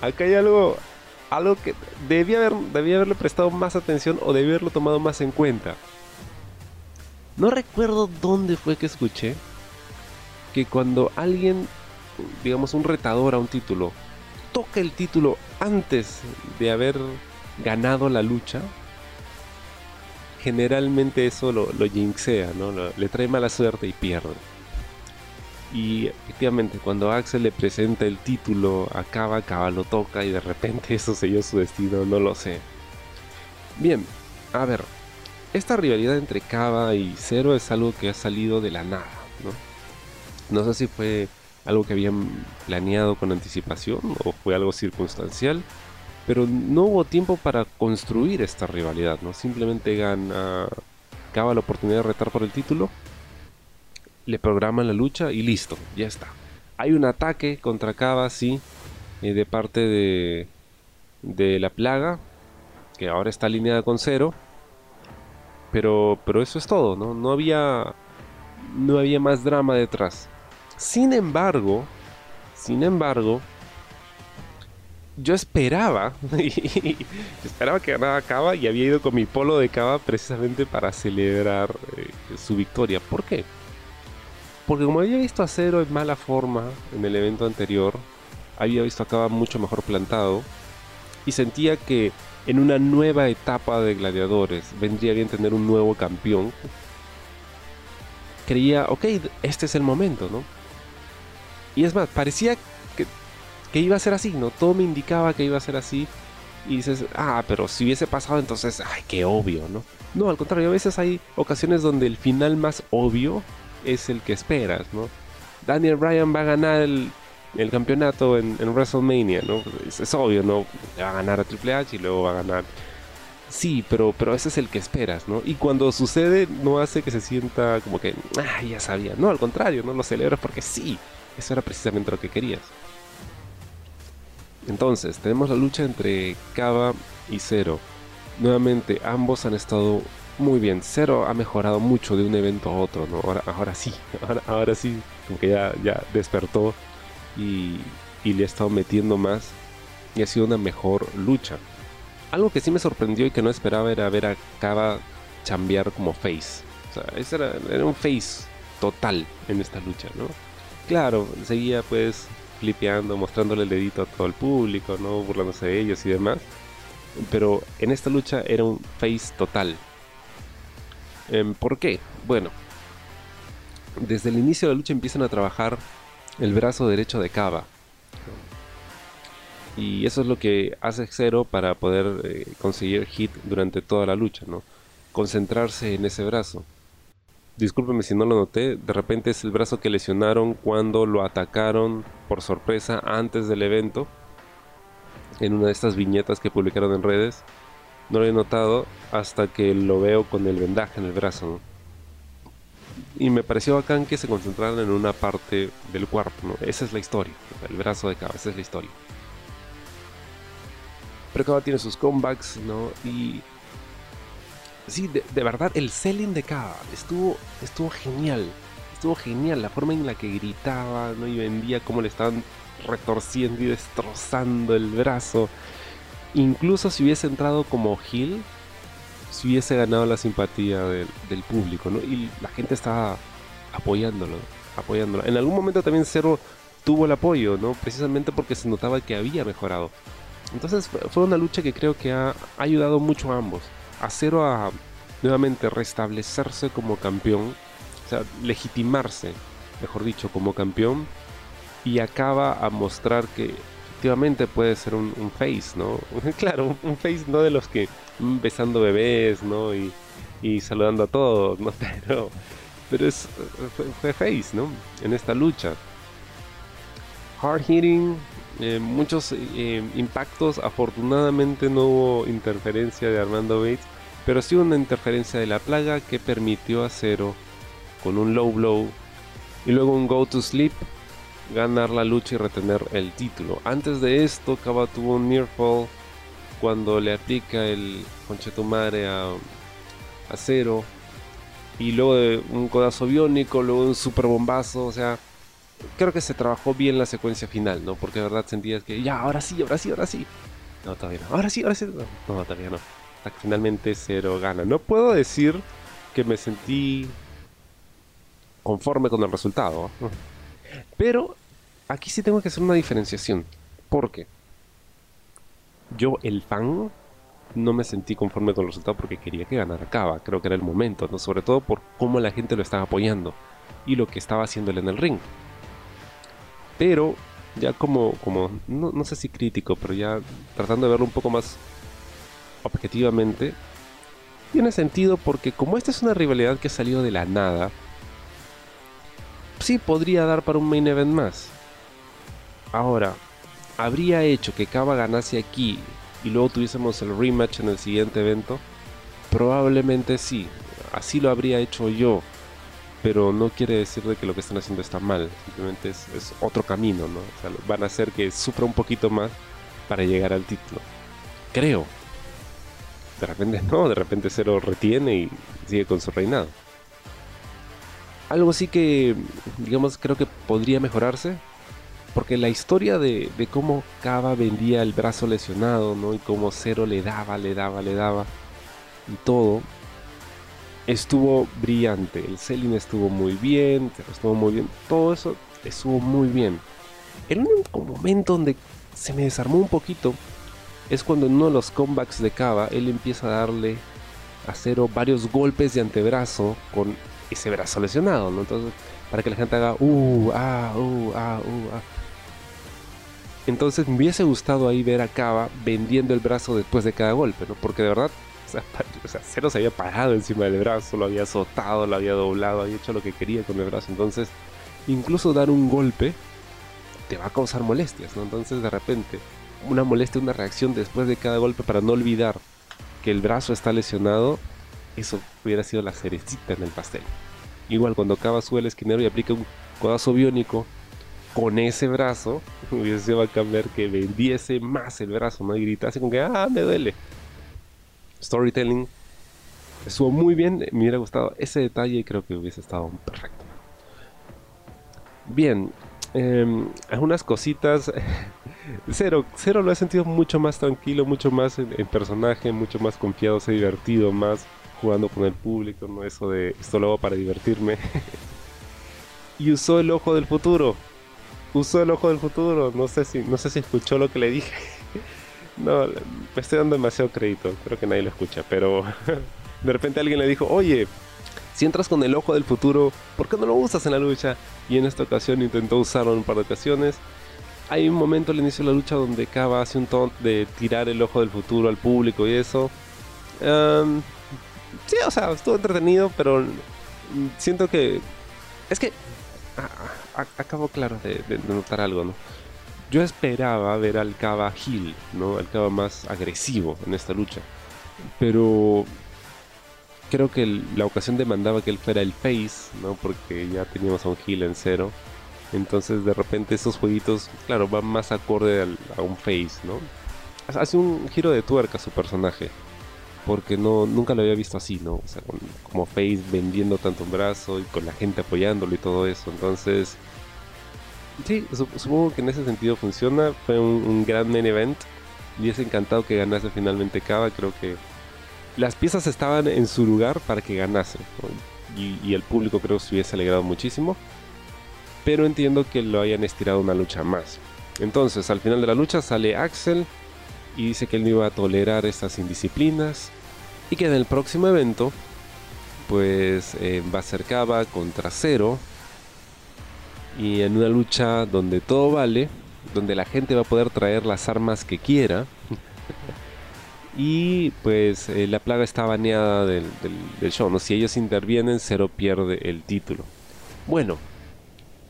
Acá hay algo algo que debía haber debía haberle prestado más atención o debía haberlo tomado más en cuenta. No recuerdo dónde fue que escuché que cuando alguien digamos un retador a un título toca el título antes de haber ganado la lucha, generalmente eso lo, lo jinxea, ¿no? le trae mala suerte y pierde. Y efectivamente, cuando Axel le presenta el título a Kaba, Kaba lo toca y de repente eso selló su destino, no lo sé. Bien, a ver, esta rivalidad entre Kaba y Zero es algo que ha salido de la nada, ¿no? No sé si fue algo que habían planeado con anticipación o fue algo circunstancial, pero no hubo tiempo para construir esta rivalidad, ¿no? Simplemente gana, acaba la oportunidad de retar por el título, le programan la lucha y listo, ya está. Hay un ataque contra Kaba, sí, de parte de, de la plaga, que ahora está alineada con cero, pero, pero eso es todo, ¿no? No había, no había más drama detrás. Sin embargo, sin embargo, yo esperaba, [laughs] esperaba que ganara Cava y había ido con mi polo de Cava precisamente para celebrar eh, su victoria. ¿Por qué? Porque como había visto a Cero en mala forma en el evento anterior, había visto a mucho mejor plantado y sentía que en una nueva etapa de gladiadores vendría bien tener un nuevo campeón. Creía, ok, este es el momento, ¿no? Y es más, parecía que iba a ser así, ¿no? Todo me indicaba que iba a ser así. Y dices, ah, pero si hubiese pasado entonces, ay, qué obvio, ¿no? No, al contrario, a veces hay ocasiones donde el final más obvio es el que esperas, ¿no? Daniel Bryan va a ganar el, campeonato en, WrestleMania, ¿no? Es, obvio, ¿no? Va a ganar a Triple H y luego va a ganar. Sí, pero, pero ese es el que esperas, ¿no? Y cuando sucede, no hace que se sienta como que, ah, ya sabía. No, al contrario, ¿no? Lo celebras porque sí, eso era precisamente lo que querías. Entonces, tenemos la lucha entre Kaba y Zero. Nuevamente, ambos han estado muy bien. Zero ha mejorado mucho de un evento a otro, ¿no? Ahora, ahora sí, [laughs] ahora, sí, como que ya, ya despertó y, le ha estado metiendo más y ha sido una mejor lucha. Algo que sí me sorprendió y que no esperaba era ver a Kaba chambear como face. O sea, ese era, era un face total en esta lucha, ¿no? Claro, seguía pues flipeando, mostrándole el dedito a todo el público, ¿no? burlándose de ellos y demás. Pero en esta lucha era un face total. Em, ¿Por qué? Bueno, desde el inicio de la lucha empiezan a trabajar el brazo derecho de Kaba. Y eso es lo que hace Zero para poder eh, conseguir hit durante toda la lucha, ¿no? Concentrarse en ese brazo discúlpeme si no lo noté, de repente es el brazo que lesionaron cuando lo atacaron por sorpresa antes del evento. En una de estas viñetas que publicaron en redes. No lo he notado hasta que lo veo con el vendaje en el brazo. Y me pareció bacán que se concentraran en una parte del cuerpo. Esa es la historia. El brazo de Cava, esa es la historia. Pero Cava tiene sus comebacks, ¿no? Y sí, de, verdad, el selling de Cava estuvo, estuvo genial. Estuvo genial la forma en la que gritaba ¿no? y vendía cómo le estaban retorciendo y destrozando el brazo. Incluso si hubiese entrado como Hill, si hubiese ganado la simpatía del, público, ¿no? Y la gente estaba apoyándolo, apoyándolo. En algún momento también Cero tuvo el apoyo, ¿no? Precisamente porque se notaba que había mejorado. Entonces fue una lucha que creo que ha ayudado mucho a ambos a Cero a nuevamente restablecerse como campeón, o sea, legitimarse, mejor dicho, como campeón, y acaba a mostrar que efectivamente puede ser un, face, ¿no? [laughs] claro, un, face no de los que besando bebés. Y, saludando a todos, ¿no? [laughs] Pero, pero es, fue, face, ¿no? En esta lucha. Hard hitting, eh, muchos eh, impactos. Afortunadamente no hubo interferencia de Armando Bates, pero sí una interferencia de la plaga que permitió a Cero con un low blow y luego un go to sleep ganar la lucha y retener el título. Antes de esto, Kaba tuvo un near fall cuando le aplica el conchetumare a, a Cero y luego de un codazo biónico, luego un super bombazo, o sea, creo que se trabajó bien la secuencia final, ¿no? Porque de verdad sentías que ya, ahora sí, ahora sí, ahora sí. No, todavía no. Ahora sí, ahora sí. No todavía no finalmente Cero gana. No puedo decir que me sentí conforme con el resultado. Pero aquí sí tengo que hacer una diferenciación. Porque yo, el fan, no me sentí conforme con el resultado porque quería que ganara Cava. Creo que era el momento, ¿no? sobre todo por cómo la gente lo estaba apoyando y lo que estaba haciéndole en el ring. Pero ya como, como no, no sé si crítico, pero ya tratando de verlo un poco más objetivamente, tiene sentido porque como esta es una rivalidad que salió de la nada, sí podría dar para un main event más. Ahora, ¿habría hecho que Kaba ganase aquí y luego tuviésemos el rematch en el siguiente evento? Probablemente sí, así lo habría hecho yo, pero no quiere decir de que lo que están haciendo está mal, simplemente es, otro camino, ¿no? van a hacer que sufra un poquito más para llegar al título. Creo, de repente no, de repente Cero retiene y sigue con su reinado. Algo así que, digamos, creo que podría mejorarse porque la historia de, cómo Kaba vendía el brazo lesionado, ¿no? Y cómo Zero le daba, le daba, le daba. Y todo. Estuvo brillante. El selling estuvo muy bien. Estuvo muy bien. Todo eso estuvo muy bien. El único momento donde se me desarmó un poquito es cuando en uno de los comebacks de Kaba él empieza a darle a Zero varios golpes de antebrazo con ese brazo lesionado, ¿no? Entonces, para que la gente haga uh, ah, uh, ah, uh, ah. Entonces me hubiese gustado ahí ver a Kaba vendiendo el brazo después de cada golpe, ¿no? Porque de verdad, o sea, [laughs] o sea, Zero se había parado encima del brazo, lo había azotado, lo había doblado, había hecho lo que quería con el brazo. Entonces, incluso dar un golpe te va a causar molestias, ¿no? Entonces, de repente, una molestia, una reacción después de cada golpe para no olvidar que el brazo está lesionado, eso hubiera sido la cerecita en el pastel. Igual cuando Kaba sube el esquinero y aplica un codazo biónico con ese brazo, [laughs] hubiese sido bacán ver que vendiese más el brazo, ¿no? Y gritase con que, ah, me duele. Storytelling estuvo muy bien, me hubiera gustado ese detalle y creo que hubiese estado perfecto. Bien, eh, algunas cositas. [laughs] Cero, Cero lo he sentido mucho más tranquilo, mucho más en, en, personaje, mucho más confiado, se ha divertido más jugando con el público, no eso de esto lo hago para divertirme. [laughs] y usó el ojo del futuro. Usó el ojo del futuro. No sé si, no sé si escuchó lo que le dije. [laughs] no, me estoy dando demasiado crédito. Creo que nadie lo escucha, pero [laughs] de repente alguien le dijo, oye, si entras con el ojo del futuro, ¿por qué no lo usas en la lucha? Y en esta ocasión intentó usarlo en un par de ocasiones. Hay un momento al inicio de la lucha donde Kaba hace un taunt de tirar el ojo del futuro al público y eso. Um, sí, o sea, estuvo entretenido, pero siento que. Es que. A, a, acabo, claro, de, notar algo, ¿no? Yo esperaba ver al Kaba Hill, ¿no? Al Kaba más agresivo en esta lucha. Pero creo que la ocasión demandaba que él fuera el face, ¿no? Porque ya teníamos a un Hill en cero. Entonces de repente esos jueguitos, claro, van más acorde al, a un face, ¿no? Hace un giro de tuerca su personaje. Porque no, nunca lo había visto así, ¿no? O sea, con, como face vendiendo tanto un brazo y con la gente apoyándolo y todo eso. Entonces, sí, supongo que en ese sentido funciona. Fue un, gran main event. Y es encantado que ganase finalmente Kaba. Creo que las piezas estaban en su lugar para que ganase. Y, y, el público creo que se hubiese alegrado muchísimo. Pero entiendo que lo hayan estirado una lucha más. Entonces, al final de la lucha sale Axel y dice que él no iba a tolerar estas indisciplinas. Y que en el próximo evento, pues eh, va a ser Kaba contra Cero. Y en una lucha donde todo vale, donde la gente va a poder traer las armas que quiera. [laughs] y pues eh, la plaga está baneada del, del, del, show, ¿no? Si ellos intervienen, Cero pierde el título. Bueno,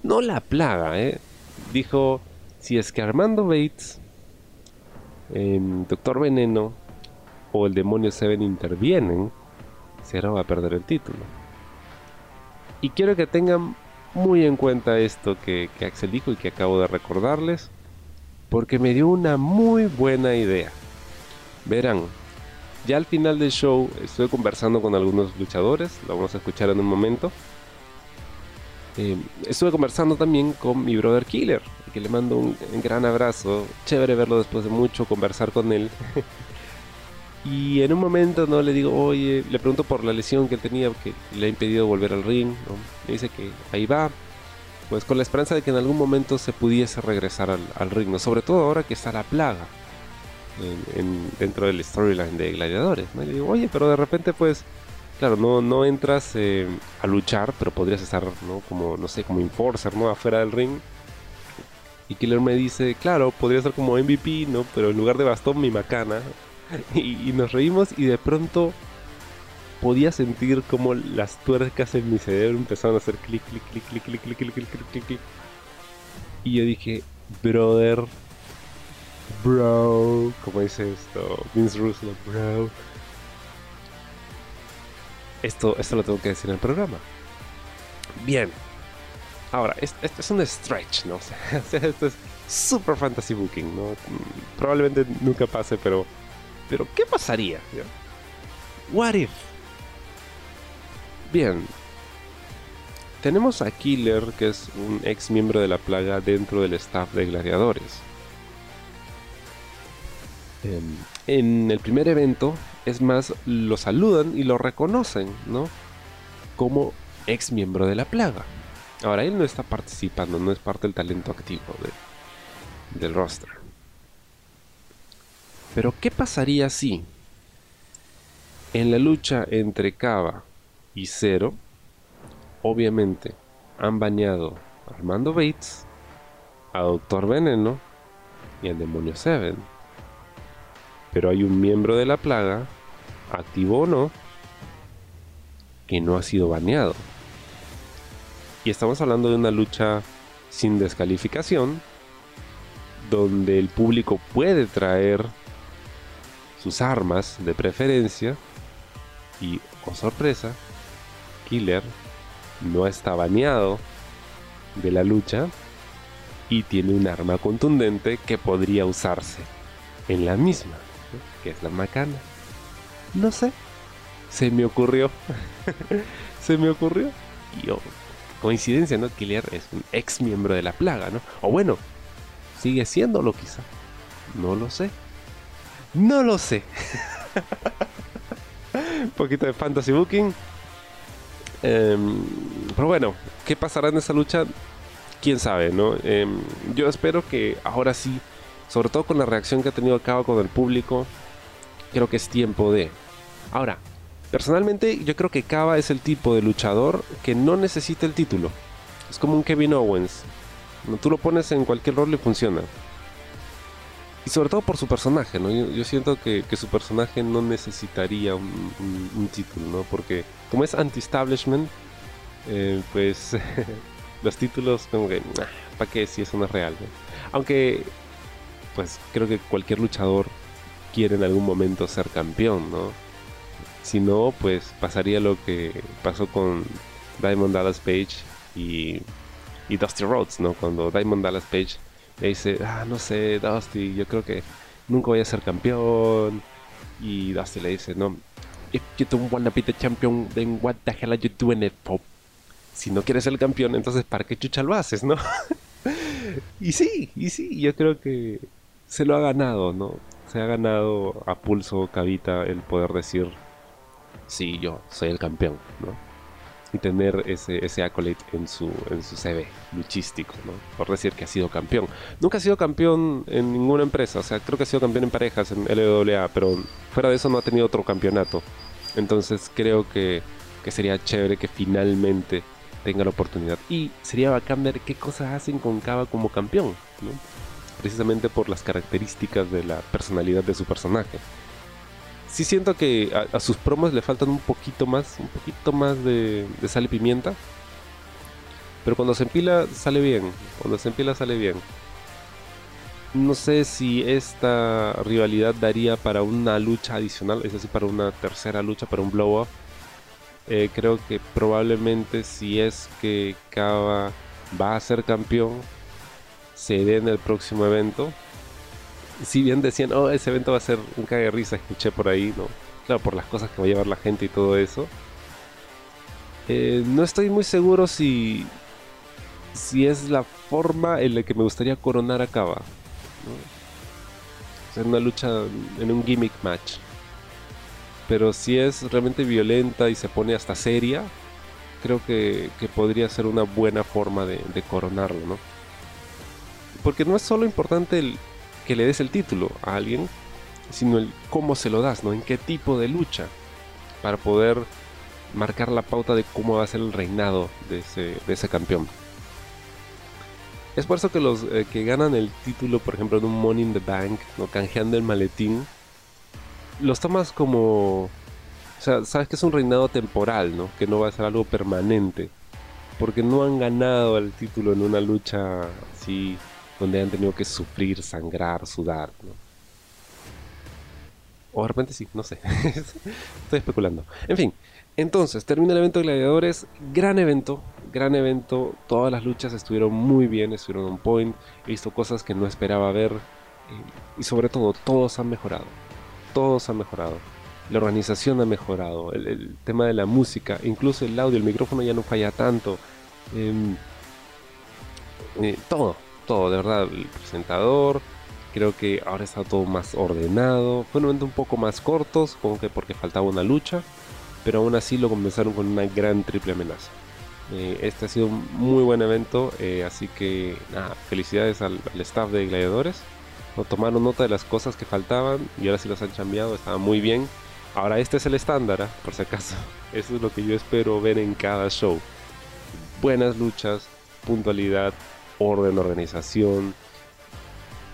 no la plaga, ¿eh? Dijo, si es que Armando Bates, eh, Doctor Veneno o el demonio Seven intervienen, Cero va a perder el título. Y quiero que tengan muy en cuenta esto que, que Axel dijo y que acabo de recordarles, porque me dio una muy buena idea. Verán, ya al final del show estuve conversando con algunos luchadores, lo vamos a escuchar en un momento. Eh, estuve conversando también con mi brother Killer, que le mando un, gran abrazo. Chévere verlo después de mucho, conversar con él. [laughs] y en un momento no le digo, oye, le pregunto por la lesión que él tenía, que le ha impedido volver al ring. Me dice que ahí va, pues con la esperanza de que en algún momento se pudiese regresar al, ring, ¿no? sobre todo ahora que está la plaga en, en, dentro del storyline de Gladiadores. ¿no? Y le digo, oye, pero de repente pues claro, no, no entras eh, a luchar, pero podrías estar, ¿no? Como, no sé, como enforcer, ¿no? Afuera del ring. Y Killer me dice, claro, podría ser como MVP, ¿no? Pero en lugar de bastón, mi macana. [laughs] Y, nos reímos y de pronto podía sentir como las tuercas en mi cerebro empezaron a hacer clic, clic, clic, clic, clic, clic, clic, clic, clic, clic, clic. Y yo dije, brother, bro, como dice esto, Vince Russell, bro esto, esto lo tengo que decir en el programa. Bien. Ahora, esto, es un stretch, ¿no? [laughs] O sea, esto es super fantasy booking, ¿no? Probablemente nunca pase, pero. Pero, ¿qué pasaría? What if? Bien. tenemos a Killer, que es un ex miembro de la plaga dentro del staff de gladiadores. Em, en el primer evento, es más, lo saludan y lo reconocen, ¿no? Como ex miembro de la plaga. Ahora, él no está participando, no es parte del talento activo del roster. Pero, ¿qué pasaría si en la lucha entre Kava y Zero, obviamente han bañado a Armando Bates, a Doctor Veneno y al Demonio Seven? Pero hay un miembro de la plaga, activo o no, que no ha sido baneado. Y estamos hablando de una lucha sin descalificación, donde el público puede traer sus armas de preferencia y, oh sorpresa, Killer no está baneado de la lucha y tiene un arma contundente que podría usarse en la misma, que es la macana. No sé, se me ocurrió. [laughs] se me ocurrió. Y oh, coincidencia, ¿no? Killer es un ex miembro de la plaga, ¿no? O bueno, sigue siéndolo quizá. No lo sé. No lo sé. Un [laughs] poquito de fantasy booking. Em, pero bueno, ¿qué pasará en esa lucha? Quién sabe, ¿no? Em, yo espero que ahora sí, sobre todo con la reacción que ha tenido a cabo con el público, creo que es tiempo de. Ahora, personalmente yo creo que Kava es el tipo de luchador que no necesita el título. Es como un Kevin Owens. Tú lo pones en cualquier rol y funciona. Y sobre todo por su personaje, ¿no? Yo, siento que, su personaje no necesitaría un, título, ¿no? Porque como es anti-establishment, eh, pues [laughs] los títulos como que, ¿para qué si eso no es real? Aunque, pues creo que cualquier luchador quiere en algún momento ser campeón, ¿no? Si no, pues pasaría lo que pasó con Diamond Dallas Page y, y Dusty Rhodes, ¿no? Cuando Diamond Dallas Page le dice, ah, no sé, Dusty, yo creo que nunca voy a ser campeón. Y Dusty le dice, no, if you don't wanna be the champion, then what the hell are you doing it for? Si no quieres ser campeón, entonces ¿para qué chucha lo haces, no? [laughs] y sí, y sí, yo creo que se lo ha ganado, ¿no? Se ha ganado a pulso Cavita el poder decir, sí, yo soy el campeón, ¿no? y tener ese, ese accolade en su, en su CV luchístico, ¿no? Por decir que ha sido campeón. Nunca ha sido campeón en ninguna empresa, o sea, creo que ha sido campeón en parejas en LWA, pero fuera de eso no ha tenido otro campeonato. Entonces creo que, que sería chévere que finalmente tenga la oportunidad. Y sería bacán ver qué cosas hacen con Kaba como campeón, ¿no? Precisamente por las características de la personalidad de su personaje sí siento que a, sus promos le faltan un poquito más, un poquito más de, sal y pimienta. Pero cuando se empila sale bien, cuando se empila sale bien. No sé si esta rivalidad daría para una lucha adicional, es decir, para una tercera lucha, para un blow-off. Eh, creo que probablemente si es que Kava va a ser campeón, se dé en el próximo evento si bien decían, oh, ese evento va a ser un cague risa, escuché por ahí, ¿no? Claro, por las cosas que va a llevar la gente y todo eso. Eh, no estoy muy seguro si, si es la forma en la que me gustaría coronar a Kaba. ¿no? una lucha en un gimmick match. Pero si es realmente violenta y se pone hasta seria, creo que, podría ser una buena forma de, de coronarlo, ¿no? Porque no es solo importante el, que le des el título a alguien, sino el cómo se lo das, ¿no? En qué tipo de lucha, para poder marcar la pauta de cómo va a ser el reinado de ese, campeón. Es por eso que los eh, que ganan el título, por ejemplo, en un Money in the Bank, ¿no? canjeando el maletín, los tomas como... O sea, sabes que es un reinado temporal, ¿no? Que no va a ser algo permanente. Porque no han ganado el título en una lucha así donde han tenido que sufrir, sangrar, sudar. O de repente sí, no sé. [laughs] Estoy especulando. En fin, entonces termina el evento de gladiadores. Gran evento, gran evento. Todas las luchas estuvieron muy bien, estuvieron on point. He visto cosas que no esperaba ver. Eh, y sobre todo, todos han mejorado. Todos han mejorado. La organización ha mejorado. El, el tema de la música, incluso el audio, el micrófono ya no falla tanto. Em, eh, todo, todo, de verdad. El presentador, creo que ahora está todo más ordenado. Fue un evento un poco más cortos, como que porque faltaba una lucha, pero aún así lo comenzaron con una gran triple amenaza. Eh, este ha sido un muy buen evento, eh, así que nada, felicidades al, al staff de Gladiadores. No tomaron nota de las cosas que faltaban y ahora sí los han cambiado, estaba muy bien. Ahora este es el estándar, ¿ah? por si acaso. [laughs] Eso es lo que yo espero ver en cada show. Buenas luchas, puntualidad, orden, organización.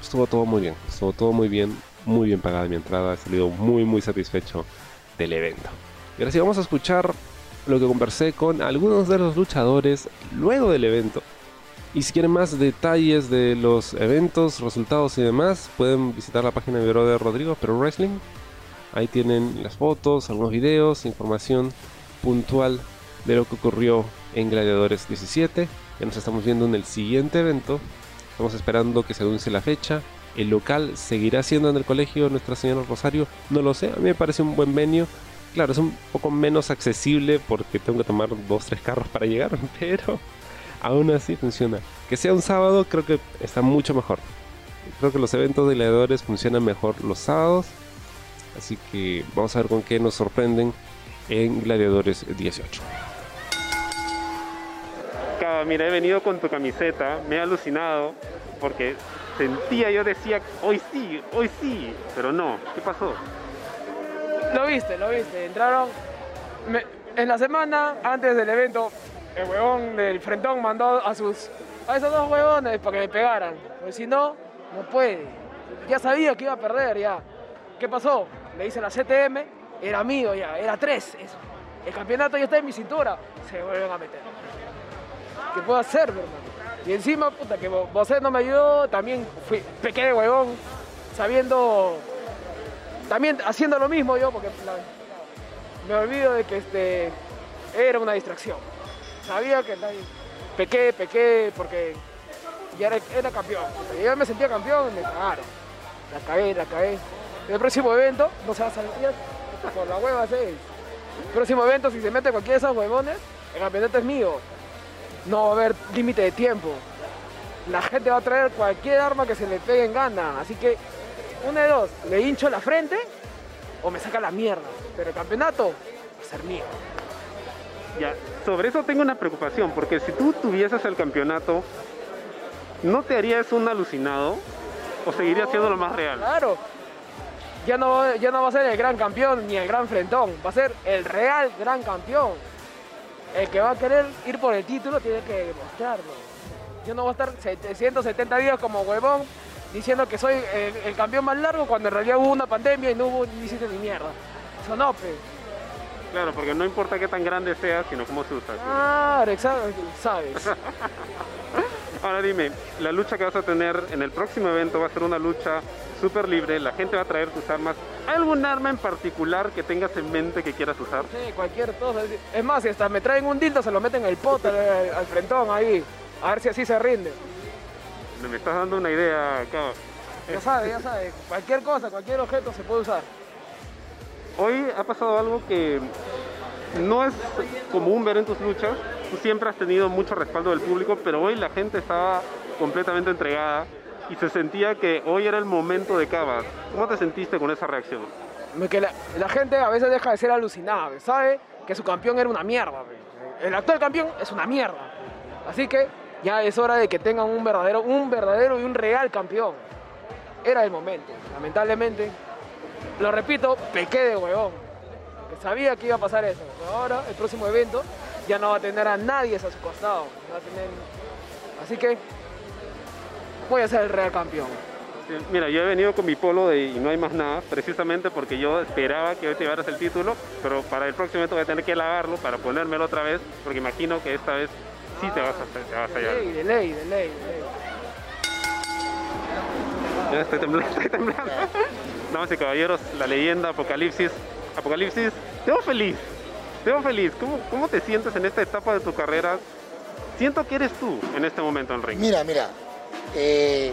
Estuvo todo muy bien, estuvo todo muy bien, muy bien pagada mi entrada. He salido muy muy satisfecho del evento. Y ahora sí vamos a escuchar lo que conversé con algunos de los luchadores luego del evento. Y si quieren más detalles de los eventos, resultados y demás, pueden visitar la página de Vero de Rodrigo, pero Wrestling. Ahí tienen las fotos, algunos videos, información puntual de lo que ocurrió en Gladiadores 17. Ya nos estamos viendo en el siguiente evento. Estamos esperando que se anuncie la fecha. El local seguirá siendo en el colegio Nuestra Señora Rosario. No lo sé, a mí me parece un buen venio. Claro, es un poco menos accesible porque tengo que tomar dos, tres carros para llegar, [laughs] pero aún así funciona. Que sea un sábado creo que está mucho mejor. Creo que los eventos de gladiadores funcionan mejor los sábados. Así que vamos a ver con qué nos sorprenden en Gladiadores 18. Mira, he venido con tu camiseta, me he alucinado porque sentía, yo decía, hoy sí, hoy sí, pero no, ¿qué pasó? Lo viste, lo viste. Entraron. en la semana antes del evento, el huevón del Frentón mandó a sus. a esos dos huevones para que me pegaran. Porque si no, no puede. Ya sabía que iba a perder, ya. ¿Qué pasó? Le hice la CTM, era mío ya, era tres. El campeonato ya está en mi cintura. Se vuelven a meter. ¿Qué puedo hacer, hermano? Y encima, puta, que Bosé no me ayudó, también fui, pequé de huevón, sabiendo también haciendo lo mismo yo, porque me olvido de que este, era una distracción. Sabía que pequé, pequé, porque ya era, campeón. Y yo me sentía campeón me cagaron. La cagué, la cagué. En el próximo evento no se va a salir por la hueva 6. El próximo evento, si se mete cualquiera de esos huevones, el campeonato es mío. No va a haber límite de tiempo. La gente va a traer cualquier arma que se le pegue en gana. Así que una de dos, le hincho la frente o me saca la mierda. Pero el campeonato va a ser mío. Ya, sobre eso tengo una preocupación, porque si tú tuvieses el campeonato, ¿no te harías un alucinado? ¿O seguirías siendo lo más real? Claro. Ya no, ya no va a ser el gran campeón ni el gran frentón, va a ser el real gran campeón. El que va a querer ir por el título tiene que demostrarlo. Yo no voy a estar 770 días como huevón diciendo que soy el, el campeón más largo cuando en realidad hubo una pandemia y no hubo ni sitio ni mierda. Eso no, pe. Claro, porque no importa qué tan grande sea, sino cómo se usa. Claro, sabes. [laughs] Ahora dime, la lucha que vas a tener en el próximo evento va a ser una lucha súper libre, la gente va a traer tus armas. ¿Algún arma en particular que tengas en mente que quieras usar? Sí, cualquier cosa. Es más, si hasta me traen un dildo, se lo meten en el pot al, al frentón ahí. A ver si así se rinde. Me estás dando una idea acá. Ya sabes, ya sabes. Cualquier cosa, cualquier objeto se puede usar. Hoy ha pasado algo que no es común ver en tus luchas. Tú siempre has tenido mucho respaldo del público, pero hoy la gente estaba completamente entregada y se sentía que hoy era el momento de Cava. ¿Cómo te sentiste con esa reacción? Que la, gente a veces deja de ser alucinada, sabe que su campeón era una mierda. El actual campeón es una mierda. Así que ya es hora de que tengan un verdadero, un verdadero y un real campeón. Era el momento. Lamentablemente, lo repito, pequé de huevón. Sabía que iba a pasar eso. Ahora, el próximo evento, ya no va a tener a nadie a su costado. Así que voy a ser el real campeón. Mira, yo he venido con mi polo de y no hay más nada, precisamente porque yo esperaba que hoy te llevaras el título, pero para el próximo evento voy a tener que lavarlo para ponérmelo otra vez, porque imagino que esta vez sí te vas a, te vas a De llevar. ley, de ley, de ley, de ley. Ya estoy temblando, [laughs] estoy temblando. Damas y caballeros, la leyenda Apocalipsis. Apocalipsis, te veo feliz, te veo feliz. ¿Cómo, ¿Cómo te sientes en esta etapa de tu carrera? Siento que eres tú en este momento en ring. Mira, mira. Eh,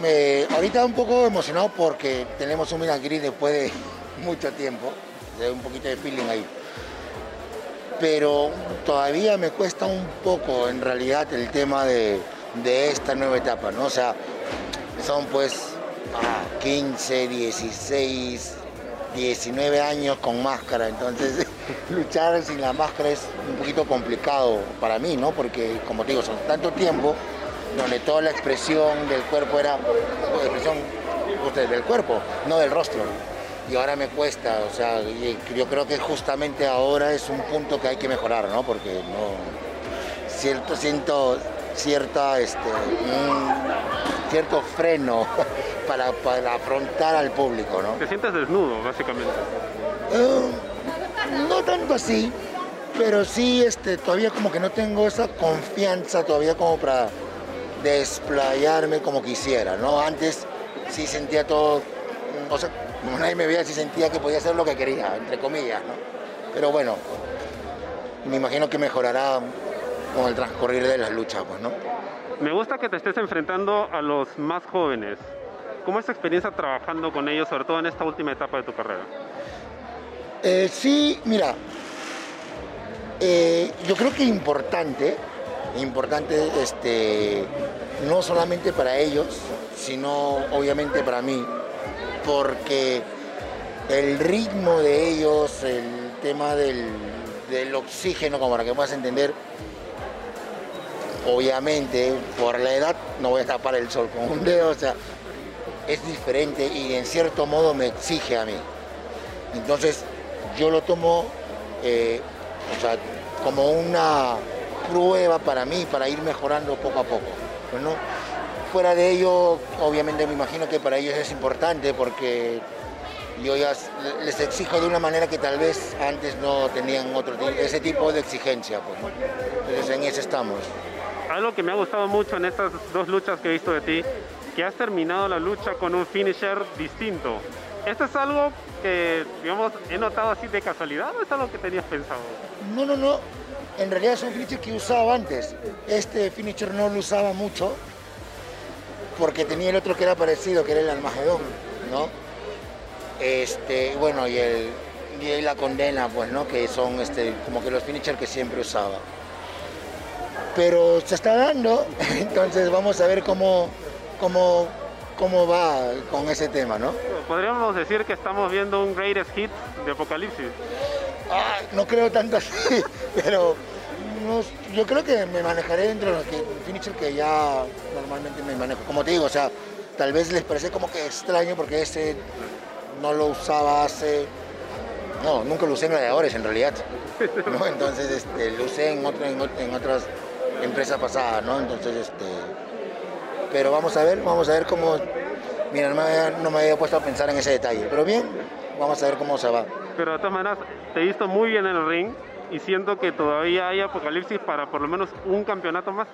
me, ahorita un poco emocionado porque tenemos un Milan Gris después de [laughs] mucho tiempo. De un poquito de feeling ahí. pero todavía me cuesta un poco en realidad el tema de, de esta nueva etapa, ¿no? O sea, son pues ah, 15, 16, 19 años con máscara, entonces [laughs] luchar sin la máscara es un poquito complicado para mí, ¿no? Porque como te digo, son tanto tiempo donde toda la expresión del cuerpo era expresión pues, del cuerpo, no del rostro. Y ahora me cuesta, o sea, yo creo que justamente ahora es un punto que hay que mejorar, ¿no? Porque no cierto siento cierta este cierto freno [laughs] para, para afrontar al público, ¿no? Te sientes desnudo, básicamente. Eh, no tanto así, pero sí este, todavía como que no tengo esa confianza todavía como para desplayarme como quisiera, ¿no? Antes sí sentía todo, o sea, nadie me veía, sí sentía que podía hacer lo que quería, entre comillas, ¿no? Pero bueno, me imagino que mejorará con el transcurrir de las luchas, pues, ¿no? Me gusta que te estés enfrentando a los más jóvenes. ¿Cómo es tu experiencia trabajando con ellos, sobre todo en esta última etapa de tu carrera? Eh, sí, mira, eh, yo creo que importante, importante este, no solamente para ellos, sino obviamente para mí, porque el ritmo de ellos, el tema del, del oxígeno, como para que puedas entender, obviamente por la edad no voy a tapar el sol con un dedo, o sea, es diferente y en cierto modo me exige a mí. Entonces yo lo tomo eh, o sea, como una prueba para mí, para ir mejorando poco a poco. Pues, ¿no? Fuera de ello, obviamente me imagino que para ellos es importante porque yo ya les exijo de una manera que tal vez antes no tenían otro ese tipo de exigencia. Pues, Entonces en eso estamos algo que me ha gustado mucho en estas dos luchas que he visto de ti, que has terminado la lucha con un finisher distinto. ¿Esto es algo que, digamos, he notado así de casualidad o es algo que tenías pensado? No, no, no. En realidad es un finisher que usaba antes. Este finisher no lo usaba mucho porque tenía el otro que era parecido, que era el Almagedón, ¿no? Este, bueno, y el y la condena, pues, ¿no? Que son este, como que los finishers que siempre usaba pero se está dando, [laughs] entonces vamos a ver cómo, cómo, cómo va con ese tema, ¿no? Podríamos decir que estamos viendo un greatest hit de Apocalipsis. Ah, no creo tanto así, [laughs] pero yo creo que me manejaré dentro de los que, finisher que ya normalmente me manejo. Como te digo, o sea, tal vez les parece como que extraño porque ese no lo usaba hace... No, nunca lo usé en gladiadores en realidad. ¿no? Entonces este, lo usé en, otro, en, en otras empresa pasada, ¿no? Entonces, este, pero vamos a ver, vamos a ver cómo, mira, no me, había, no me había puesto a pensar en ese detalle, pero bien, vamos a ver cómo se va. Pero de todas maneras, te he visto muy bien en el ring y siento que todavía hay apocalipsis para por lo menos un campeonato más.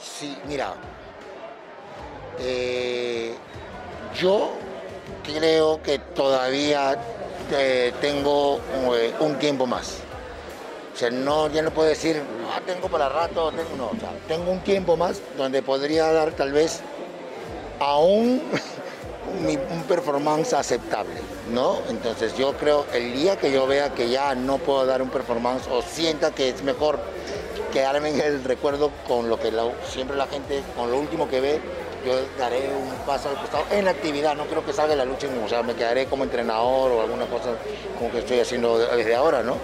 Sí, mira, eh, yo creo que todavía eh, tengo eh, un tiempo más. O sea, no, ya no puedo decir, ah, tengo para rato, tengo, no, o sea, tengo un tiempo más donde podría dar tal vez aún [laughs] un performance aceptable, ¿no? Entonces yo creo, el día que yo vea que ya no puedo dar un performance o sienta que es mejor quedarme en el recuerdo con lo que siempre la gente, con lo último que ve, yo daré un paso al costado en la actividad, no creo que salga la lucha, o sea, me quedaré como entrenador o alguna cosa como que estoy haciendo desde ahora, ¿no?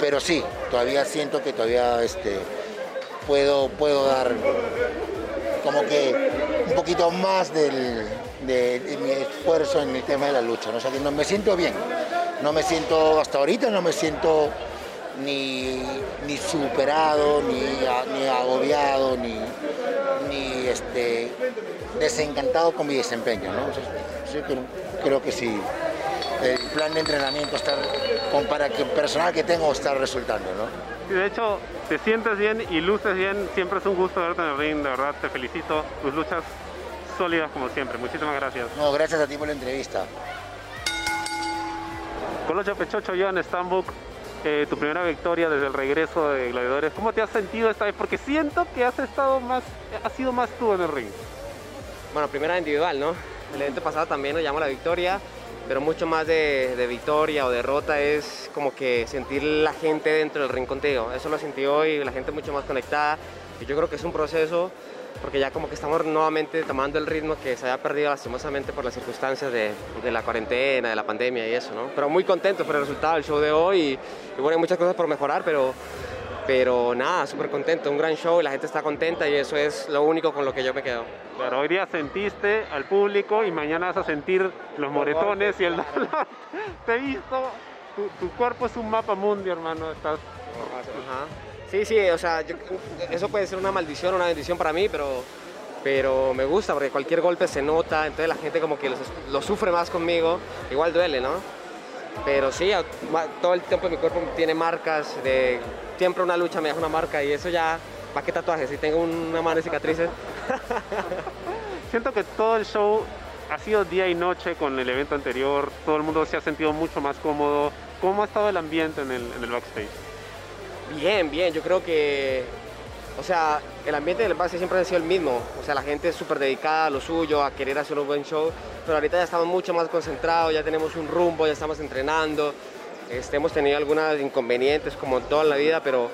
Pero sí, todavía siento que todavía este, puedo, puedo dar como que un poquito más de, mi esfuerzo en el tema de la lucha. ¿no? O sea, que no me siento bien, no me siento, hasta ahorita no me siento ni, superado, ni, ni agobiado, ni, ni este, desencantado con mi desempeño. ¿no? creo que sí el plan de entrenamiento estar con para que el personal que tengo está resultando, ¿no? de hecho, te sientes bien y luces bien, siempre es un gusto verte en el ring, de verdad te felicito, tus luchas sólidas como siempre, muchísimas gracias. No, gracias a ti por la entrevista. Colocho Pechocho, Joan Stambuk, eh, tu primera victoria desde el regreso de Gladiadores, ¿cómo te has sentido esta vez? Porque siento que has estado más, has sido más tú en el ring. Bueno, primera individual, ¿no? El evento pasado también nos llamó la victoria pero mucho más de, victoria o derrota es como que sentir la gente dentro del ring contigo. Eso lo sentí hoy, la gente mucho más conectada. Y yo creo que es un proceso porque ya como que estamos nuevamente tomando el ritmo que se había perdido lastimosamente por las circunstancias de, la cuarentena, de la pandemia y eso, ¿no? Pero muy contentos por el resultado del show de hoy y, y bueno, hay muchas cosas por mejorar, pero, pero nada, súper contento, un gran show y la gente está contenta y eso es lo único con lo que yo me quedo. Claro, hoy día sentiste al público y mañana vas a sentir los moretones y el dolor. [laughs] Te he visto, tu, tu cuerpo es un mapa mundi, hermano. Estás... Ajá. Sí, sí, o sea, yo- eso puede ser una maldición o una bendición para mí, pero, pero me gusta porque cualquier golpe se nota, entonces la gente como que lo sufre más conmigo, igual duele, ¿no? Pero sí, todo el tiempo mi cuerpo tiene marcas, de, siempre una lucha me deja una marca y eso ya, ¿para qué tatuajes? Si tengo una mano de cicatrices. [laughs] Siento que todo el show ha sido día y noche con el evento anterior. Todo el mundo se ha sentido mucho más cómodo. ¿Cómo ha estado el ambiente en el, en el backstage? Bien, bien, yo creo que, o sea, el ambiente del base siempre ha sido el mismo, o sea, la gente es súper dedicada a lo suyo, a querer hacer un buen show, pero ahorita ya estamos mucho más concentrados, ya tenemos un rumbo, ya estamos entrenando, este, hemos tenido algunos inconvenientes como toda la vida, pero,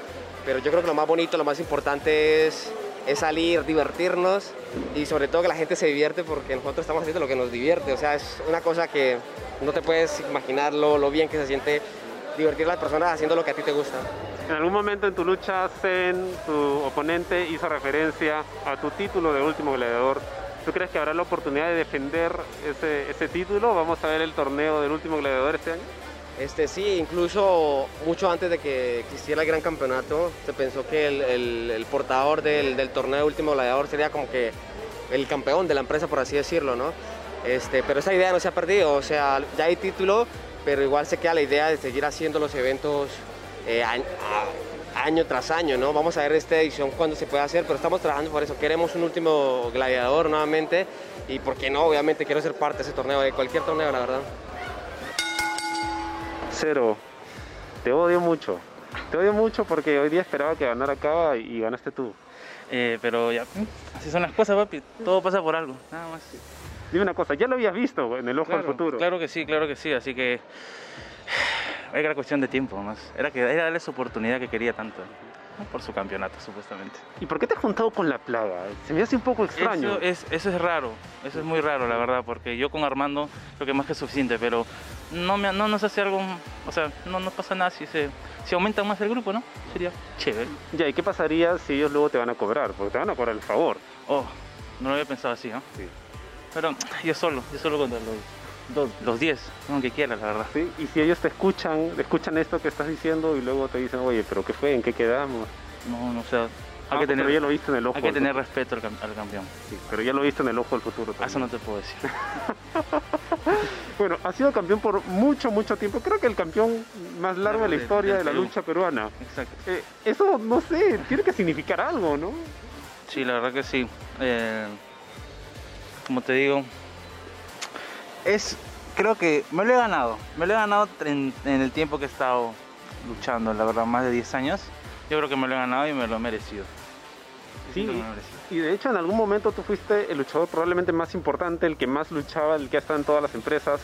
pero yo creo que lo más bonito, lo más importante es, es salir, divertirnos y sobre todo que la gente se divierte porque nosotros estamos haciendo lo que nos divierte, o sea, es una cosa que no te puedes imaginar lo, lo bien que se siente divertir a las personas haciendo lo que a ti te gusta. En algún momento en tu lucha, Zen, tu oponente, hizo referencia a tu título de último gladiador. ¿Tú crees que habrá la oportunidad de defender ese, ese título? ¿Vamos a ver el torneo del último gladiador este año? Este sí, incluso mucho antes de que existiera el gran campeonato, se pensó que el, portador del, torneo último gladiador sería como que el campeón de la empresa, por así decirlo, ¿no? Este, pero esa idea no se ha perdido, o sea, ya hay título, pero igual se queda la idea de seguir haciendo los eventos eh, año tras año, ¿no? Vamos a ver esta edición cuándo se puede hacer, pero estamos trabajando por eso. Queremos un último gladiador nuevamente y, ¿por qué no? Obviamente quiero ser parte de ese torneo, de cualquier torneo, la verdad. Cero. Te odio mucho. Te odio mucho porque hoy día esperaba que ganara Cava y ganaste tú. Eh, pero ya, mm, así son las cosas, papi. Todo pasa por algo, nada más. Dime una cosa, ya lo habías visto en el ojo Claro, del futuro. claro que sí, claro que sí. Así que [sighs] era cuestión de tiempo más. Era que era darle esa oportunidad que quería tanto. ¿No? Por su campeonato, supuestamente. ¿Y por qué te has juntado con la plaga? Se me hace un poco extraño. Eso es, eso es raro, eso es muy raro, la verdad, porque yo con Armando creo que más que suficiente, pero no, me, no nos hace algo, o sea, no nos pasa nada si, se, si aumenta más el grupo, ¿no? Sería chévere. Ya, ¿y qué pasaría si ellos luego te van a cobrar? Porque te van a cobrar el favor. Oh, no lo había pensado así, ¿no? Sí. Pero yo solo, yo solo contra los dos, los 10, aunque quiera, la verdad. ¿sí? Y si ellos te escuchan, escuchan esto que estás diciendo y luego te dicen, oye, pero ¿qué fue? ¿En qué quedamos? No, no, o sea, hay, Ah, que, tener, pero ya lo viste en el ojo. hay que tener respeto al, cam- al campeón. Sí, pero ya lo viste en el ojo del futuro. Eso no te puedo decir. [laughs] Bueno, ha sido campeón por mucho, mucho tiempo. Creo que el campeón más largo de la historia de la Perú. lucha peruana. Exacto. Eh, eso, no sé, tiene que significar algo, ¿no? Sí, la verdad que sí. Eh, como te digo, es, creo que me lo he ganado. Me lo he ganado en, en el tiempo que he estado luchando, la verdad, más de 10 años. Yo creo que me lo he ganado y me lo he merecido. Sí, y de hecho en algún momento tú fuiste el luchador probablemente más importante, el que más luchaba, el que ha estado en todas las empresas.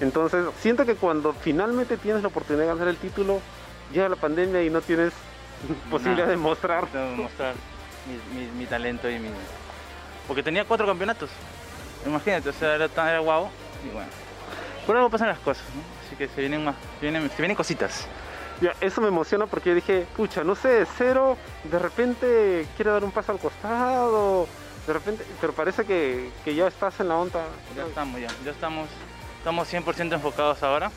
Entonces, siento que cuando finalmente tienes la oportunidad de ganar el título, llega la pandemia y no tienes [laughs] posibilidad Nada. de mostrar. Mi talento y mi... Porque tenía cuatro campeonatos. Imagínate, o sea, era, tan, era guau. Y bueno, por algo pasan las cosas, ¿no? Así que se vienen más, se vienen, se vienen cositas. Ya, eso me emociona porque yo dije, pucha, no sé, cero, de repente quiere dar un paso al costado, de repente, pero parece que, que ya estás en la onda. Ya estamos, ya, ya estamos, estamos 100% enfocados ahora.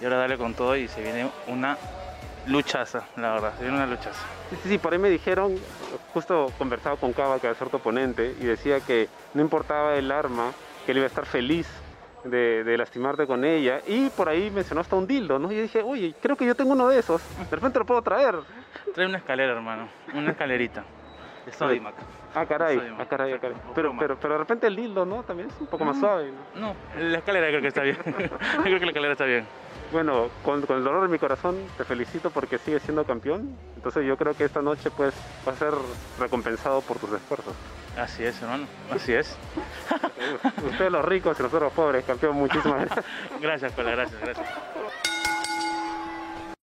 Y ahora dale con todo y se viene una luchaza, la verdad, se viene una luchaza. Sí, sí, sí, por ahí me dijeron, justo conversaba con Cava, que va a ser tu oponente, y decía que no importaba el arma, que él iba a estar feliz de, de lastimarte con ella, y por ahí mencionó hasta un dildo, ¿no? Y dije, oye, creo que yo tengo uno de esos, de repente lo puedo traer. Trae una escalera, hermano, una escalerita. De Sodimac. Ah, caray, ah, caray, ah, caray. Pero, pero, pero de repente el dildo, ¿no? También es un poco más suave, ¿no? No, la escalera creo que está bien. Yo [laughs] creo que la escalera está bien. Bueno, con, con el dolor de mi corazón te felicito porque sigues siendo campeón. Entonces yo creo que esta noche pues va a ser recompensado por tus esfuerzos. Así es, hermano, así es. Ustedes los ricos y nosotros los pobres, campeón. Muchísimas [laughs] gracias. Gracias, Cola, gracias, gracias.